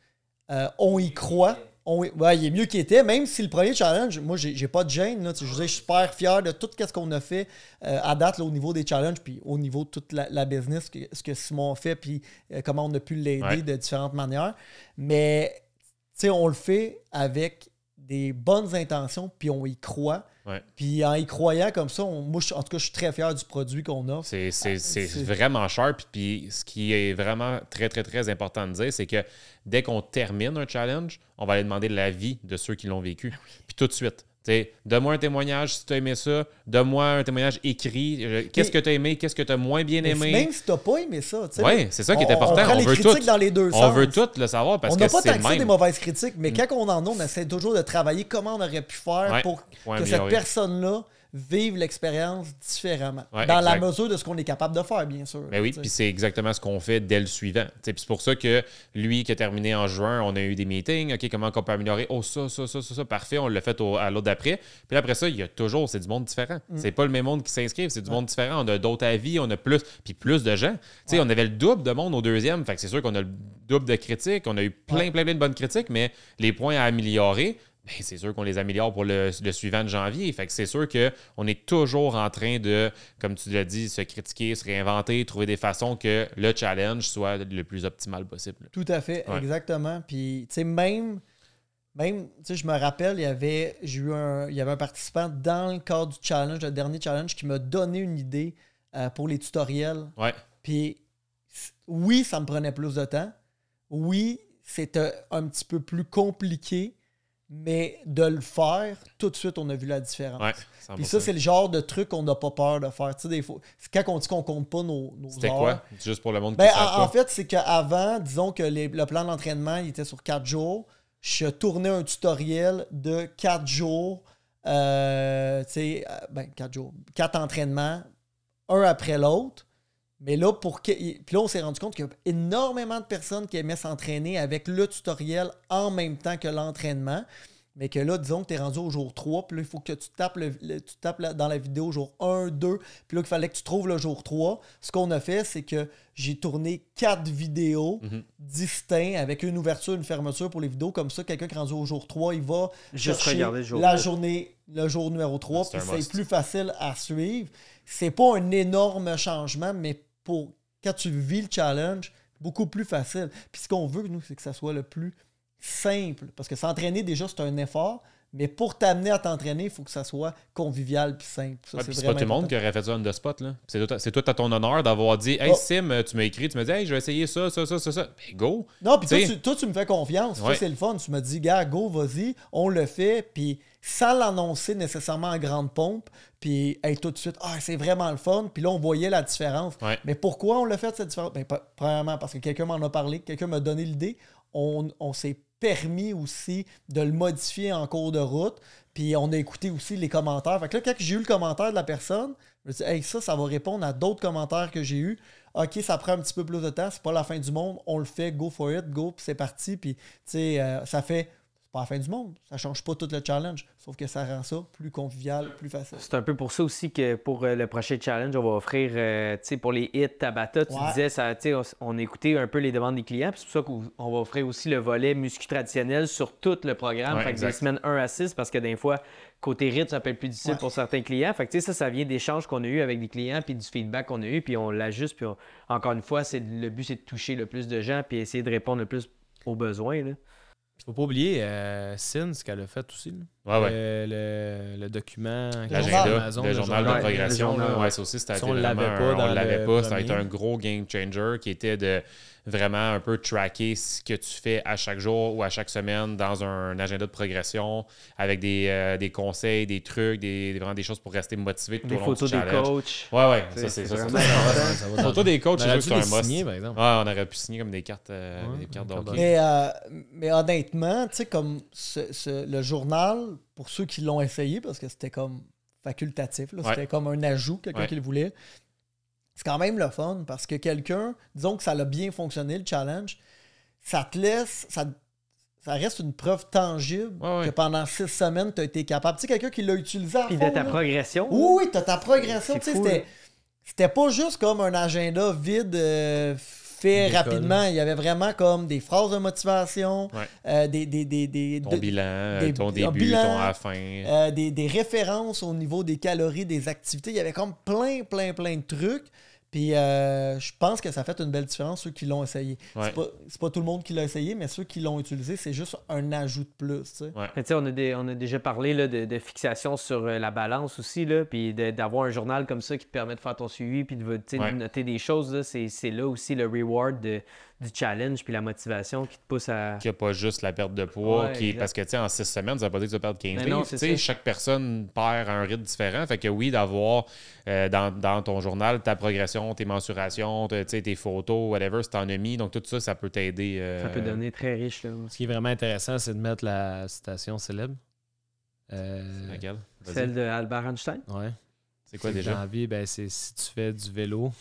euh, on y croit. On, ouais, il est mieux qu'il était, même si le premier challenge, moi, j'ai pas de gêne. Là, je, je suis super fier de tout ce qu'on a fait euh, à date au niveau des challenges, puis au niveau de toute la, business, ce que Simon fait, puis euh, comment on a pu l'aider de différentes manières. Mais on le fait avec des bonnes intentions, puis on y croit. Puis en y croyant comme ça, moi, en tout cas, je suis très fier du produit qu'on a. C'est ah, vraiment sharp. Puis ce qui est vraiment très, très, très important de dire, c'est que dès qu'on termine un challenge, on va aller demander l'avis de ceux qui l'ont vécu. Ah puis tout de suite. Donne-moi un témoignage si tu as aimé ça. Donne-moi un témoignage écrit. Qu'est-ce que tu as aimé? Qu'est-ce que tu as moins bien aimé? Même si tu n'as pas aimé ça. Oui, c'est ça qui est important. On, veut tout, dans les deux on veut tout le savoir parce on que c'est On n'a pas tant des mauvaises critiques, mais mm. quand on en a, on essaie toujours de travailler comment on aurait pu faire pour que cette personne-là vivre l'expérience différemment. dans la mesure de ce qu'on est capable de faire, bien sûr. Mais ben oui, puis c'est exactement ce qu'on fait dès le suivant. c'est pour ça que lui qui a terminé en juin, on a eu des meetings. OK, comment on peut améliorer? Oh, ça, ça, ça, ça, ça, parfait. On l'a fait à l'autre d'après. Puis après ça, il y a toujours, c'est du monde différent. Mm. C'est pas le même monde qui s'inscrive, c'est du monde différent. On a d'autres avis, on a plus, puis plus de gens. On avait le double de monde au deuxième. Fait que c'est sûr qu'on a le double de critiques. On a eu plein, plein, plein de bonnes critiques, mais les points à améliorer, c'est sûr qu'on les améliore pour le, suivant de janvier. Fait que c'est sûr qu'on est toujours en train de, comme tu l'as dit, se critiquer, se réinventer, trouver des façons que le challenge soit le plus optimal possible. Tout à fait, exactement. Puis, tu sais, même, même tu sais, je me rappelle, il y avait, j'ai eu un, il y avait un participant dans le cadre du challenge, le dernier challenge, qui m'a donné une idée euh, pour les tutoriels. Ouais. Puis, oui, ça me prenait plus de temps. Oui, c'était un petit peu plus compliqué mais de le faire, tout de suite, on a vu la différence. Ouais, Puis ça, c'est le genre de truc qu'on n'a pas peur de faire. Tu sais, des fois, quand on dit qu'on compte pas nos, nos C'était quoi? Juste pour le monde qui ben, en, en, fait, c'est qu'avant, disons que le plan d'entraînement, il était sur quatre jours. Je tournais un tutoriel de quatre jours. Euh, tu sais, euh, ben, quatre jours. Quatre entraînements, un après l'autre. Mais là, pour que... Puis là, on s'est rendu compte qu'il y a énormément de personnes qui aimaient s'entraîner avec le tutoriel en même temps que l'entraînement. Mais que là, disons que tu es rendu au jour 3, puis là, il faut que tu tapes, le, tu tapes dans la vidéo jour 1, 2, puis là, il fallait que tu trouves le jour 3. Ce qu'on a fait, c'est que j'ai tourné quatre vidéos mhm. distinctes avec une ouverture, une fermeture pour les vidéos. Comme ça, quelqu'un qui est rendu au jour 3, il va Juste regarder la journée, le jour numéro 3, puis c'est plus facile à suivre. C'est pas un énorme changement, mais pour quand tu vis le challenge, beaucoup plus facile. Puis ce qu'on veut, nous, c'est que ça soit le plus simple. Parce que s'entraîner, déjà, c'est un effort. Mais pour t'amener à t'entraîner, il faut que ça soit convivial puis simple. c'est pas tout le monde qui aurait fait ça on the spot. C'est tout, à ton honneur d'avoir dit Hey oh. Sim, tu m'as écrit, tu m'as dit Hey, je vais essayer ça, ça, ça, ça, ça. Ben, go. Non, puis toi, tu me fais confiance. Ça, c'est le fun. Tu me dis Gars, go, vas-y, on le fait. Puis sans l'annoncer nécessairement en grande pompe, puis tout de suite, ah, c'est vraiment le fun. Puis là, on voyait la différence. Mais pourquoi on l'a fait, cette différence? Ben, premièrement, parce que quelqu'un m'en a parlé, quelqu'un m'a donné l'idée. On, on s'est permis aussi de le modifier en cours de route. Puis on a écouté aussi les commentaires. Fait que là, quand j'ai eu le commentaire de la personne, je me suis dit, hey, ça, ça va répondre à d'autres commentaires que j'ai eus. OK, ça prend un petit peu plus de temps, c'est pas la fin du monde, on le fait, go for it, go, puis c'est parti. Puis, tu sais, euh, ça fait pas la fin du monde. Ça change pas tout le challenge, sauf que ça rend ça plus convivial, plus facile. C'est un peu pour ça aussi que pour euh, le prochain challenge, on va offrir, euh, tu sais, pour les hits Tabata, tu disais, ça, on, on écoutait un peu les demandes des clients, c'est pour ça qu'on va offrir aussi le volet muscu traditionnel sur tout le programme, fait que des semaines 1 à 6, parce que des fois, côté rythme, ça peut être plus difficile pour certains clients. Fait que, ça, ça vient d'échanges qu'on a eu avec des clients, puis du feedback qu'on a eu, puis on l'ajuste, puis encore une fois, c'est le but, c'est de toucher le plus de gens, puis essayer de répondre le plus aux besoins. Là. Faut pas oublier euh, Sin, ce qu'elle a fait aussi. Ouais, ouais. Le, le, document. L'agenda, le, journal de progression. Ouais, ça aussi, c'était on l'avait pas. on l'avait pas. Ça a été un gros game changer qui était de vraiment un peu tracker ce que tu fais à chaque jour ou à chaque semaine dans un agenda de progression avec des, euh, des conseils, des trucs, des, vraiment des choses pour rester motivé tout des au long photos des coachs. Ouais, ouais, ça c'est ça. Photos des coachs, c'est juste un must. Signer, par exemple. Ouais, on aurait pu signer comme des cartes, euh, des cartes mais, euh, mais honnêtement, tu sais, comme ce, le journal, pour ceux qui l'ont essayé, parce que c'était comme facultatif, c'était comme un ajout, quelqu'un qui le voulait c'est quand même le fun parce que quelqu'un, disons que ça a bien fonctionné, le challenge, ça te laisse, ça, ça reste une preuve tangible que pendant six semaines, tu as été capable. Tu sais, quelqu'un qui l'a utilisé à Puis de ta progression. Oui, tu as ta progression. C'était pas juste comme un agenda vide euh, fait rapidement. Il y avait vraiment comme des phrases de motivation, euh, des, des, des, Ton bilan, ton début, ton à la fin. Euh, des, références au niveau des calories, des activités. Il y avait comme plein, plein, plein de trucs. Puis euh, je pense que ça fait une belle différence, ceux qui l'ont essayé. Ouais. C'est pas, c'est pas tout le monde qui l'a essayé, mais ceux qui l'ont utilisé, c'est juste un ajout de plus. Ouais. On, a des- on a déjà parlé là, de, de fixation sur euh, la balance aussi, là, puis de- d'avoir un journal comme ça qui te permet de faire ton suivi, puis de Ouais. noter des choses. c'est là aussi le reward de- du challenge, puis la motivation qui te pousse à. qu'il n'y a pas juste la perte de poids. Ouais, qui, parce que, tu sais, en six semaines, ça veut pas dire que tu vas perdre 15 Mais livres. c'est Tu sais, chaque personne perd un rythme différent. Fait que oui, d'avoir euh, dans, dans ton journal ta progression, tes mensurations, te- tu sais, tes photos, whatever, si t'en as mis. Donc, tout ça, ça peut t'aider. euh, Ça peut devenir très riche. Là. Ce qui est vraiment intéressant, c'est de mettre la citation célèbre. Euh. Celle de Albert Einstein? ouais. C'est quoi que Dans déjà? la vie, ben, c'est si tu fais du vélo.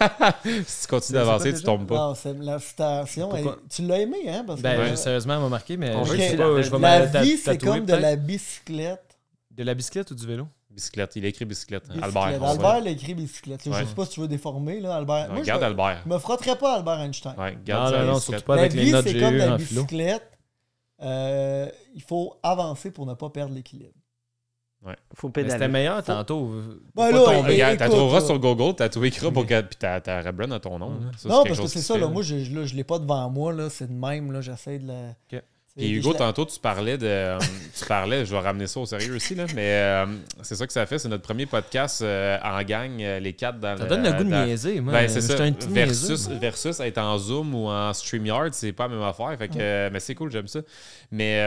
si tu continues d'avancer, tu tombes pas. Non, c'est la citation. Elle- tu l'as aimé, hein? Parce que, Ben, euh, sérieusement, elle m'a marqué, mais je sais pas, la- je vais la vie, c'est comme de la bicyclette. De la bicyclette ou du vélo? Bicyclette. Il a écrit bicyclette. Bicyclette. Albert. va- Albert l'a écrit bicyclette. Je Ouais. sais pas si tu veux déformer, là, Albert. Non, Moi, je Albert. je me frotterais pas Albert Einstein. Ouais, garde Non, non, surtout pas la avec les vie, notes que c'est j'ai comme la bicyclette. Euh, il faut avancer pour ne pas perdre l'équilibre. Faut Mais pédaler. C'était meilleur tantôt. Ben là, écoute, t'as là. sur Google, t'as tout écrit pour que. Puis t'as t'as Rebrand à ton nom. Ça, non, parce que c'est ça. Là, moi, je, là, je l'ai pas devant moi. là, C'est de même. là, J'essaie de la. Ok. C'est- Et Hugo, tantôt, tu parlais de. euh, tu parlais, je vais ramener ça au sérieux aussi, là, mais euh, c'est ça que ça fait. C'est notre premier podcast euh, en gang, les quatre dans Ça le. donne le goût de niaiser. Moi, Ben, c'est ça. un petit Versus, versus être en Zoom ou en StreamYard, c'est pas la même affaire. Fait que, euh, mais c'est cool, j'aime ça. Mais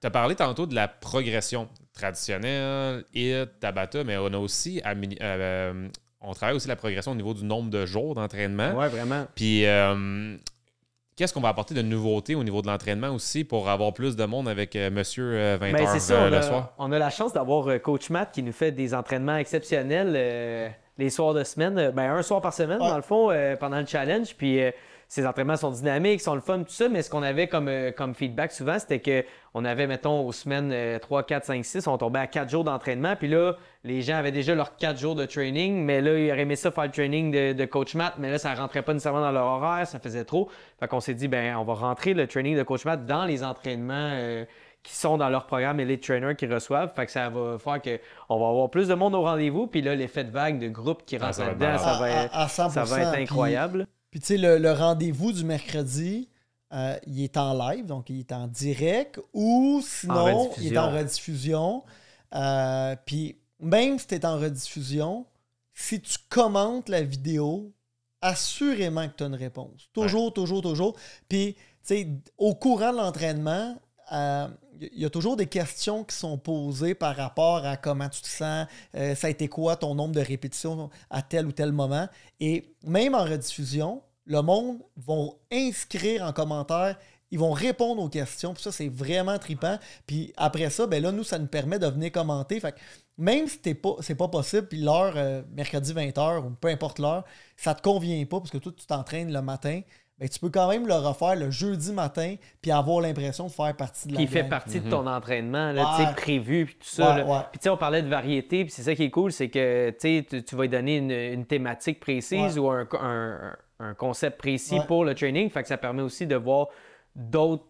tu as parlé tantôt de la progression traditionnelle, HIT, Tabata, mais on a aussi. amini- euh, on travaille aussi la progression au niveau du nombre de jours d'entraînement. Ouais, vraiment. Puis, euh, qu'est-ce qu'on va apporter de nouveautés au niveau de l'entraînement aussi pour avoir plus de monde avec euh, Monsieur euh, 20h c'est ça, on, le a, soir? on a la chance d'avoir euh, Coach Matt qui nous fait des entraînements exceptionnels euh, les soirs de semaine. Ben, un soir par semaine, Ouais. dans le fond, euh, pendant le challenge. Puis ces entraînements sont dynamiques, sont le fun, tout ça. Mais ce qu'on avait comme, euh, comme feedback souvent, c'était que on avait, mettons, aux semaines euh, 3, 4, 5, 6, on tombait à 4 jours d'entraînement. Puis là, les gens avaient déjà leurs 4 jours de training. Mais là, ils auraient aimé ça faire le training de, de Coach Matt. Mais là, ça rentrait pas nécessairement dans leur horaire, ça faisait trop. Fait qu'on s'est dit, ben, on va rentrer le training de Coach Matt dans les entraînements. euh, qui sont dans leur programme Elite Trainer qu'ils reçoivent. Fait que ça va faire qu'on va avoir plus de monde au rendez-vous. Puis là, l'effet de vague de groupe qui Ah, rentre ça va être là-dedans, malade. ça, va À- être- à- à 100%, ça va être puis- incroyable. Puis, tu sais, le, le rendez-vous du mercredi, euh, il est en live, donc il est en direct, ou sinon, il est en rediffusion. Euh, puis, même si tu es en rediffusion, si tu commentes la vidéo, assurément que tu as une réponse. Toujours, toujours, toujours. Puis, tu sais, au courant de l'entraînement, euh, il y a toujours des questions qui sont posées par rapport à comment tu te sens, euh, ça a été quoi ton nombre de répétitions à tel ou tel moment. Et même en rediffusion, le monde vont inscrire en commentaire, ils vont répondre aux questions. Puis ça, c'est vraiment trippant. Puis après ça, ben là, nous, ça nous permet de venir commenter. Fait que même si c'est pas possible, puis l'heure, euh, mercredi 20h, ou peu importe l'heure, ça te convient pas parce que toi, tu t'entraînes le matin, ben, tu peux quand même le refaire le jeudi matin, puis avoir l'impression de faire partie de la Qui fait partie de ton entraînement, là, Ouais. prévu, puis tout ça. Ouais, là. ouais. Puis tu sais, on parlait de variété, puis c'est ça qui est cool, c'est que tu tu tu vas lui donner une, une thématique précise Ouais. ou un, un- un concept précis Ouais. pour le training. Fait que ça permet aussi de voir d'autres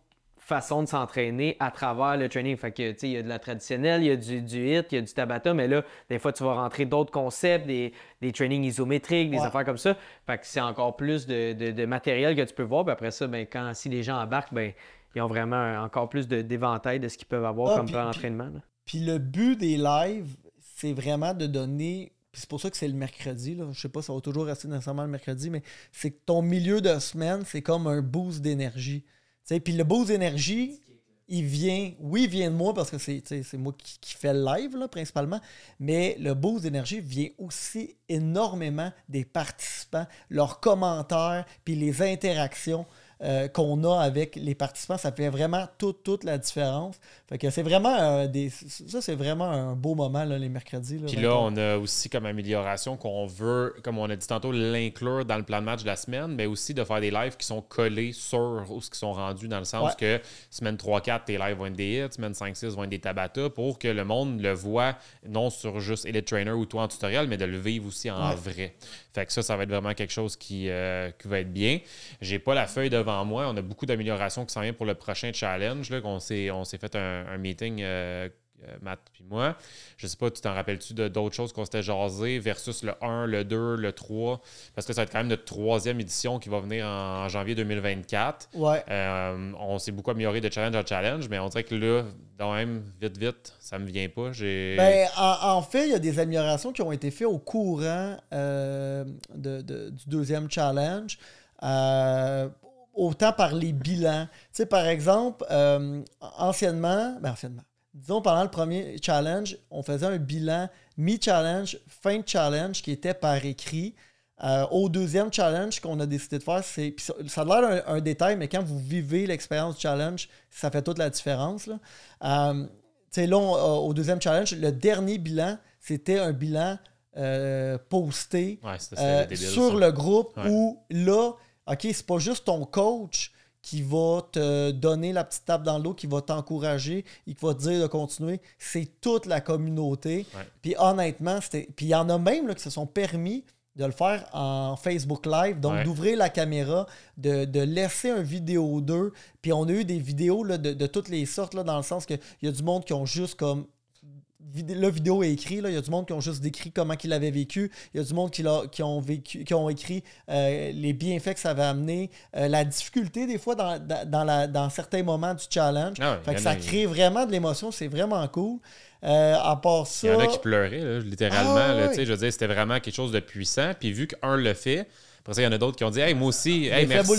façons de s'entraîner à travers le training. Fait que, tu sais, il y a de la traditionnelle, il y a du, du hit, il y a du tabata, mais là, des fois, tu vas rentrer d'autres concepts, des, des trainings isométriques, des Ouais. affaires comme ça. Fait que c'est encore plus de, de- de matériel que tu peux voir. Puis après ça, ben, quand, si les gens embarquent, ben, ils ont vraiment un- encore plus de- d'éventail de, ce qu'ils peuvent avoir Ah, comme plan puis- d'entraînement. Puis le but des lives, c'est vraiment de donner. C'est pour ça que c'est le mercredi. Là. Je sais pas, ça va toujours rester nécessairement le mercredi, mais c'est que ton milieu de semaine, c'est comme un boost d'énergie. Puis le boost d'énergie, il vient. Oui, il vient de moi parce que c'est moi qui, qui fais le live, là, principalement. Mais le boost d'énergie vient aussi énormément des participants, leurs commentaires, puis les interactions. Euh, qu'on a avec les participants, ça fait vraiment toute, toute la différence. Fait que c'est vraiment euh, des. Ça, c'est vraiment un beau moment, là, les mercredis. Puis là, on a aussi comme amélioration qu'on veut, comme on a dit tantôt, l'inclure dans le plan de match de la semaine, mais aussi de faire des lives qui sont collés sur ce qui sont rendus, dans le sens que semaine 3-4, tes lives vont être des hits, semaine 5-6 vont être des tabata, pour que le monde le voit non sur juste Elite Trainer ou toi en tutoriel, mais de le vivre aussi en Ouais. vrai. Fait que ça, ça va être vraiment quelque chose qui, euh, qui va être bien. J'ai pas la feuille devant moi. On a beaucoup d'améliorations qui s'en viennent pour le prochain challenge. Là, on s'est fait un, un meeting euh, euh, Matt puis moi. Je sais pas, tu t'en rappelles-tu de d'autres choses qu'on s'était jasé versus le 1, le 2, le 3? Parce que ça va être quand même notre troisième édition qui va venir en, janvier 2024. Ouais. Euh, on s'est beaucoup amélioré de challenge en challenge, mais on dirait que là, quand même, vite, vite, ça me vient pas. Ben, en, fait, il y a des améliorations qui ont été faites au courant euh, de, du deuxième challenge. Autant par les bilans. Tu sais, par exemple, anciennement, ben anciennement, disons, pendant le premier challenge, on faisait un bilan mi-challenge, fin de challenge qui était par écrit. Euh, au deuxième challenge qu'on a décidé de faire, c'est. Ça, a l'air un, détail, mais quand vous vivez l'expérience du challenge, ça fait toute la différence. Là, euh, là au deuxième challenge, le dernier bilan, c'était un bilan euh, posté sur le groupe où là, OK, c'est pas juste ton coach qui va te donner la petite tape dans l'eau, qui va t'encourager et qui va te dire de continuer. C'est toute la communauté. Puis honnêtement, c'était. Puis il y en a même là, qui se sont permis de le faire en Facebook Live, donc d'ouvrir la caméra, de, laisser un vidéo d'eux. Puis on a eu des vidéos là, de, de, toutes les sortes, là, dans le sens qu'il y a du monde qui ont juste comme la vidéo est écrite. Il y a du monde qui ont juste décrit comment il avait vécu. Il y a du monde qui, qui ont, vécu, qui ont écrit euh, les bienfaits que ça avait amené, euh, la difficulté des fois dans, dans, certains moments du challenge. Ah ça crée vraiment de l'émotion. C'est vraiment cool. Euh, à part ça. Il y en a qui pleuraient, littéralement. Ah je veux dire, c'était vraiment quelque chose de puissant. Puis vu qu'un le fait, après il y en a d'autres qui ont dit Hey, moi aussi, hey, merci.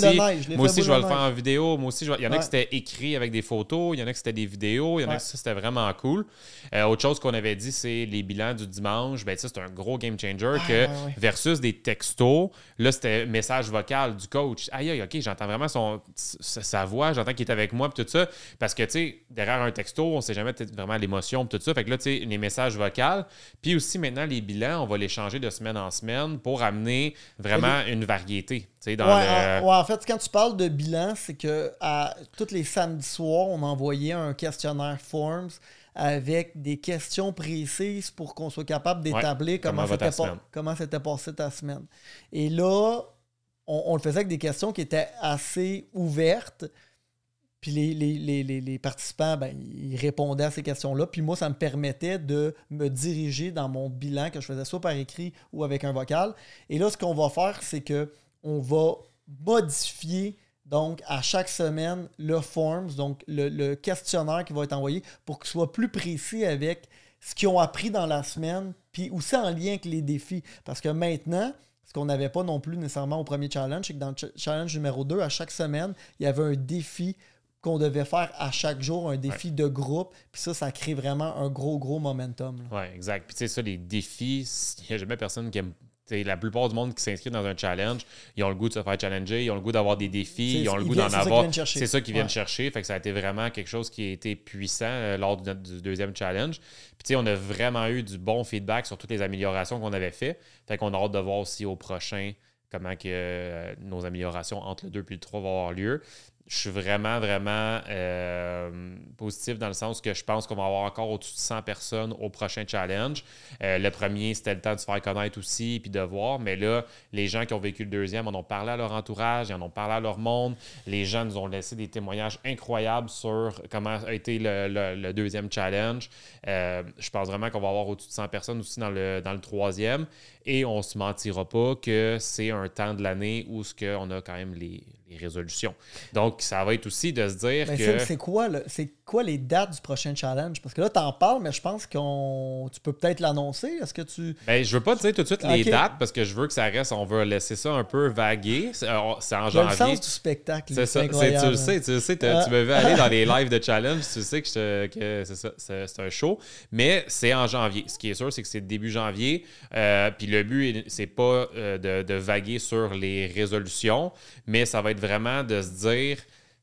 moi aussi, je vais le faire en vidéo. Moi aussi, il y en a qui c'était écrit avec des photos, il y en a qui c'était des vidéos, il y en a qui c'était vraiment cool. Euh, autre chose qu'on avait dit, c'est les bilans du dimanche. Ben, ça, c'est un gros game changer que versus des textos. Là, c'était message vocal du coach. Aïe, aïe, OK, j'entends vraiment son, sa voix, j'entends qu'il est avec moi, puis tout ça. Parce que, tu sais, derrière un texto, on sait jamais vraiment l'émotion, tout ça. Fait que là, tu sais, les messages vocaux. Puis aussi, maintenant, les bilans, on va les changer de semaine en semaine pour amener vraiment une variété. Dans ouais, en fait, quand tu parles de bilan, c'est que à, tous les samedis soirs, on envoyait un questionnaire Forms avec des questions précises pour qu'on soit capable d'établir comment, comment c'était passé ta semaine. Et là, on, le faisait avec des questions qui étaient assez ouvertes. Puis les, participants, ben, ils répondaient à ces questions-là. Puis moi, ça me permettait de me diriger dans mon bilan que je faisais soit par écrit ou avec un vocal. Et là, ce qu'on va faire, c'est que on va modifier donc à chaque semaine le forms, donc le, questionnaire qui va être envoyé pour qu'il soit plus précis avec ce qu'ils ont appris dans la semaine, puis aussi en lien avec les défis. Parce que maintenant, ce qu'on n'avait pas non plus nécessairement au premier challenge, c'est que dans le challenge numéro 2, à chaque semaine, il y avait un défi qu'on devait faire à chaque jour, un défi de groupe. Puis ça, ça crée vraiment un gros, gros momentum. Oui, exact. Puis tu sais, ça, les défis, il n'y a jamais personne qui aime la plupart du monde qui s'inscrit dans un challenge, ils ont le goût de se faire challenger, ils ont le goût d'avoir des défis, ils ont le goût d'en avoir. C'est ça qu'ils viennent chercher. Fait que ça a été vraiment quelque chose qui a été puissant euh, lors du, deuxième challenge. Puis on a vraiment eu du bon feedback sur toutes les améliorations qu'on avait fait. Fait qu'on a hâte de voir aussi au prochain comment que euh, nos améliorations entre le 2 et le 3 vont avoir lieu je suis vraiment, vraiment euh, positif dans le sens que je pense qu'on va avoir encore au-dessus de 100 personnes au prochain challenge. Euh, le premier, c'était le temps de se faire connaître aussi puis de voir. Mais là, les gens qui ont vécu le deuxième en ont parlé à leur entourage, ils en ont parlé à leur monde. Les gens nous ont laissé des témoignages incroyables sur comment a été le, deuxième challenge. Euh, je pense vraiment qu'on va avoir au-dessus de 100 personnes aussi dans le, dans le troisième. Et on ne se mentira pas que c'est un temps de l'année où ce qu'on a quand même les, résolutions. Donc, ça va être aussi de se dire ben, que. C'est quoi, quoi les dates du prochain challenge? Parce que là, tu en parles, mais je pense qu'on tu peux peut-être l'annoncer. Est-ce que tu. Ben, je veux pas te dire tout de suite les dates parce que je veux que ça reste, on veut laisser ça un peu vaguer. C'est euh, en janvier. le sens du spectacle. C'est ça. Tu le sais, tu le sais, tu me veux aller dans les lives de challenge, tu sais que, que c'est ça, c'est un show. Mais c'est en janvier. Ce qui est sûr, c'est que c'est début janvier. Euh, puis le but, c'est pas euh, de, de vaguer sur les résolutions, mais ça va être vraiment de se dire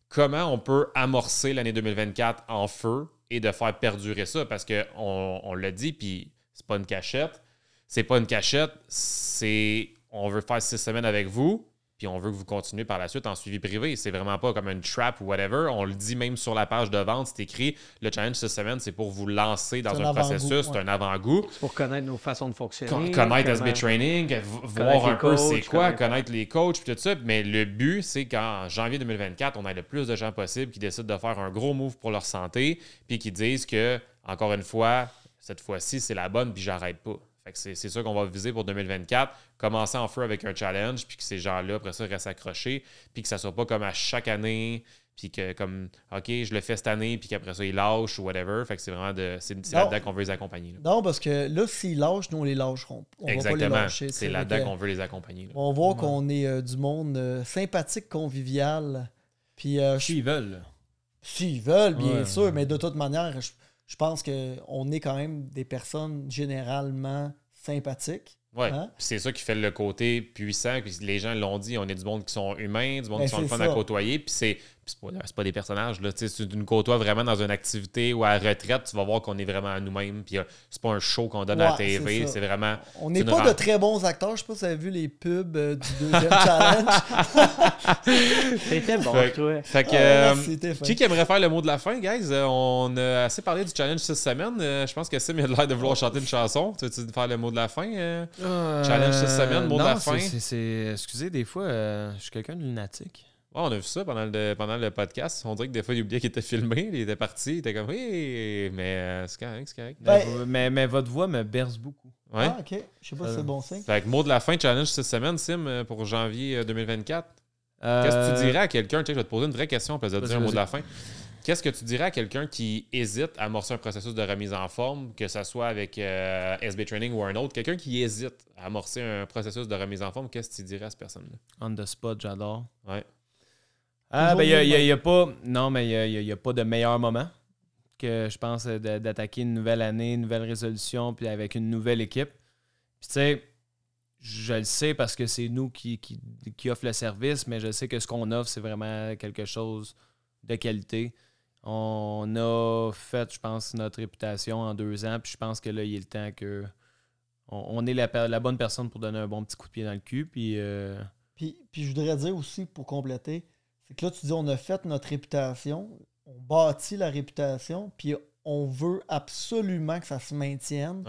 comment on peut amorcer l'année 2024 en feu et de faire perdurer ça parce qu'on on, l'a dit, puis c'est pas une cachette. C'est pas une cachette, c'est on veut faire six semaines avec vous, puis on veut que vous continuez par la suite en suivi privé. C'est vraiment pas comme une trap ou whatever. On le dit même sur la page de vente, c'est écrit le challenge cette semaine, c'est pour vous lancer dans un, processus, c'est un avant-goût. C'est pour connaître nos façons de fonctionner. connaître SB Training, voir un peu c'est quoi, connaître... les coachs, puis tout ça. Mais le but, c'est qu'en janvier 2024, on ait le plus de gens possible qui décident de faire un gros move pour leur santé, puis qui disent que encore une fois, cette fois-ci, c'est la bonne, puis j'arrête pas. Fait que c'est ça qu'on va viser pour 2024. Commencer en feu avec un challenge, puis que ces gens-là, après ça, restent accrochés, puis que ça soit pas comme à chaque année, puis que comme OK, je le fais cette année, puis qu'après ça, ils lâchent ou whatever. Fait que c'est vraiment de. C'est là-dedans qu'on veut les accompagner. Non, parce que là, s'ils lâchent, nous, on les lâcherons. On Exactement. C'est là-dedans qu'on veut les accompagner. On voit qu'on est euh, du monde euh, sympathique, convivial. Puis. Euh, S'ils veulent. S'ils veulent, bien sûr, mais de toute manière, je, je pense qu'on est quand même des personnes généralement sympathiques. Ouais. Hein? C'est ça qui fait le côté puissant. Puis les gens l'ont dit, on est du monde qui sont humains, du monde qui ben, sont le fun à côtoyer. Puis c'est c'est pas, pas des personnages. Là. Si tu nous côtoies vraiment dans une activité ou à retraite, tu vas voir qu'on est vraiment à nous-mêmes. Puis euh, c'est pas un show qu'on donne à la TV. C'est vraiment. On n'est pas de très bons acteurs. Je sais pas si vous avez vu les pubs euh, du deuxième challenge. c'était bon, fait, fait que, ah, euh, qui, qui aimerait faire le mot de la fin, guys? On a assez parlé du challenge cette semaine. je pense que Sim a l'air de vouloir chanter une chanson. Tu veux faire le mot de la fin Challenge cette semaine, mot de la fin. Excusez, des fois, je suis quelqu'un de lunatique on a vu ça pendant le, pendant le podcast. On dirait que des fois, il oubliait qu'il était filmé. Il était parti. Il était comme, oui, mais euh, c'est correct, c'est correct. Ben, mais, mais, votre voix me berce beaucoup. Ouais. Ah, ok. Je sais pas si c'est bon signe. Fait que mot de la fin, challenge cette semaine, Sim, euh, pour janvier 2024. Euh, Qu'est-ce que tu dirais à quelqu'un? Tu sais, je vais te poser une vraie question, puis je dire un mot de la fin. Qu'est-ce que tu dirais à quelqu'un qui hésite à amorcer un processus de remise en forme, que ce soit avec SB Training ou un autre? Quelqu'un qui hésite à amorcer un processus de remise en forme, qu'est-ce que tu dirais à cette personne-là? On the spot, j'adore. Ouais. Ah, ben, il n'y a, pas. Non, mais il n'y a, pas de meilleur moment que je pense d'attaquer une nouvelle année, une nouvelle résolution, puis avec une nouvelle équipe. Puis, tu sais, je le sais parce que c'est nous qui, qui, qui offre le service, mais je sais que ce qu'on offre, c'est vraiment quelque chose de qualité. On a fait, je pense, notre réputation en deux ans, puis je pense que là, il est le temps que on, est la, la, bonne personne pour donner un bon petit coup de pied dans le cul. Puis, euh, puis, puis je voudrais dire aussi, pour compléter, c'est que là, tu dis, on a fait notre réputation, on bâtit la réputation, puis on veut absolument que ça se maintienne.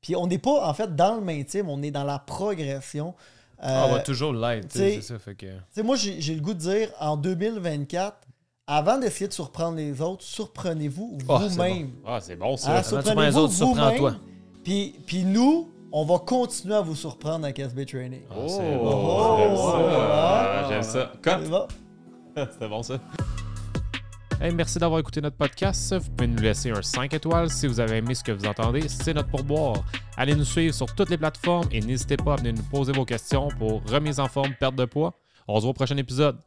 Puis on n'est pas, en fait, dans le maintien, mais on est dans la progression. Ah, on va toujours l'être, c'est ça. Fait que... Moi, j'ai le goût de dire, en 2024, avant d'essayer de surprendre les autres, surprenez-vous ah, vous-même. Ah, c'est bon ça. Ah, surprenez-vous vous-même. Puis, puis nous, on va continuer à vous surprendre avec SB Training. Oh, c'est bon. Oh, J'aime ça. J'aime ça. C'était bon ça. Hey, merci d'avoir écouté notre podcast. Vous pouvez nous laisser un 5 étoiles si vous avez aimé ce que vous entendez. C'est notre pourboire. Allez nous suivre sur toutes les plateformes et n'hésitez pas à venir nous poser vos questions pour remise en forme, perte de poids. On se voit au prochain épisode.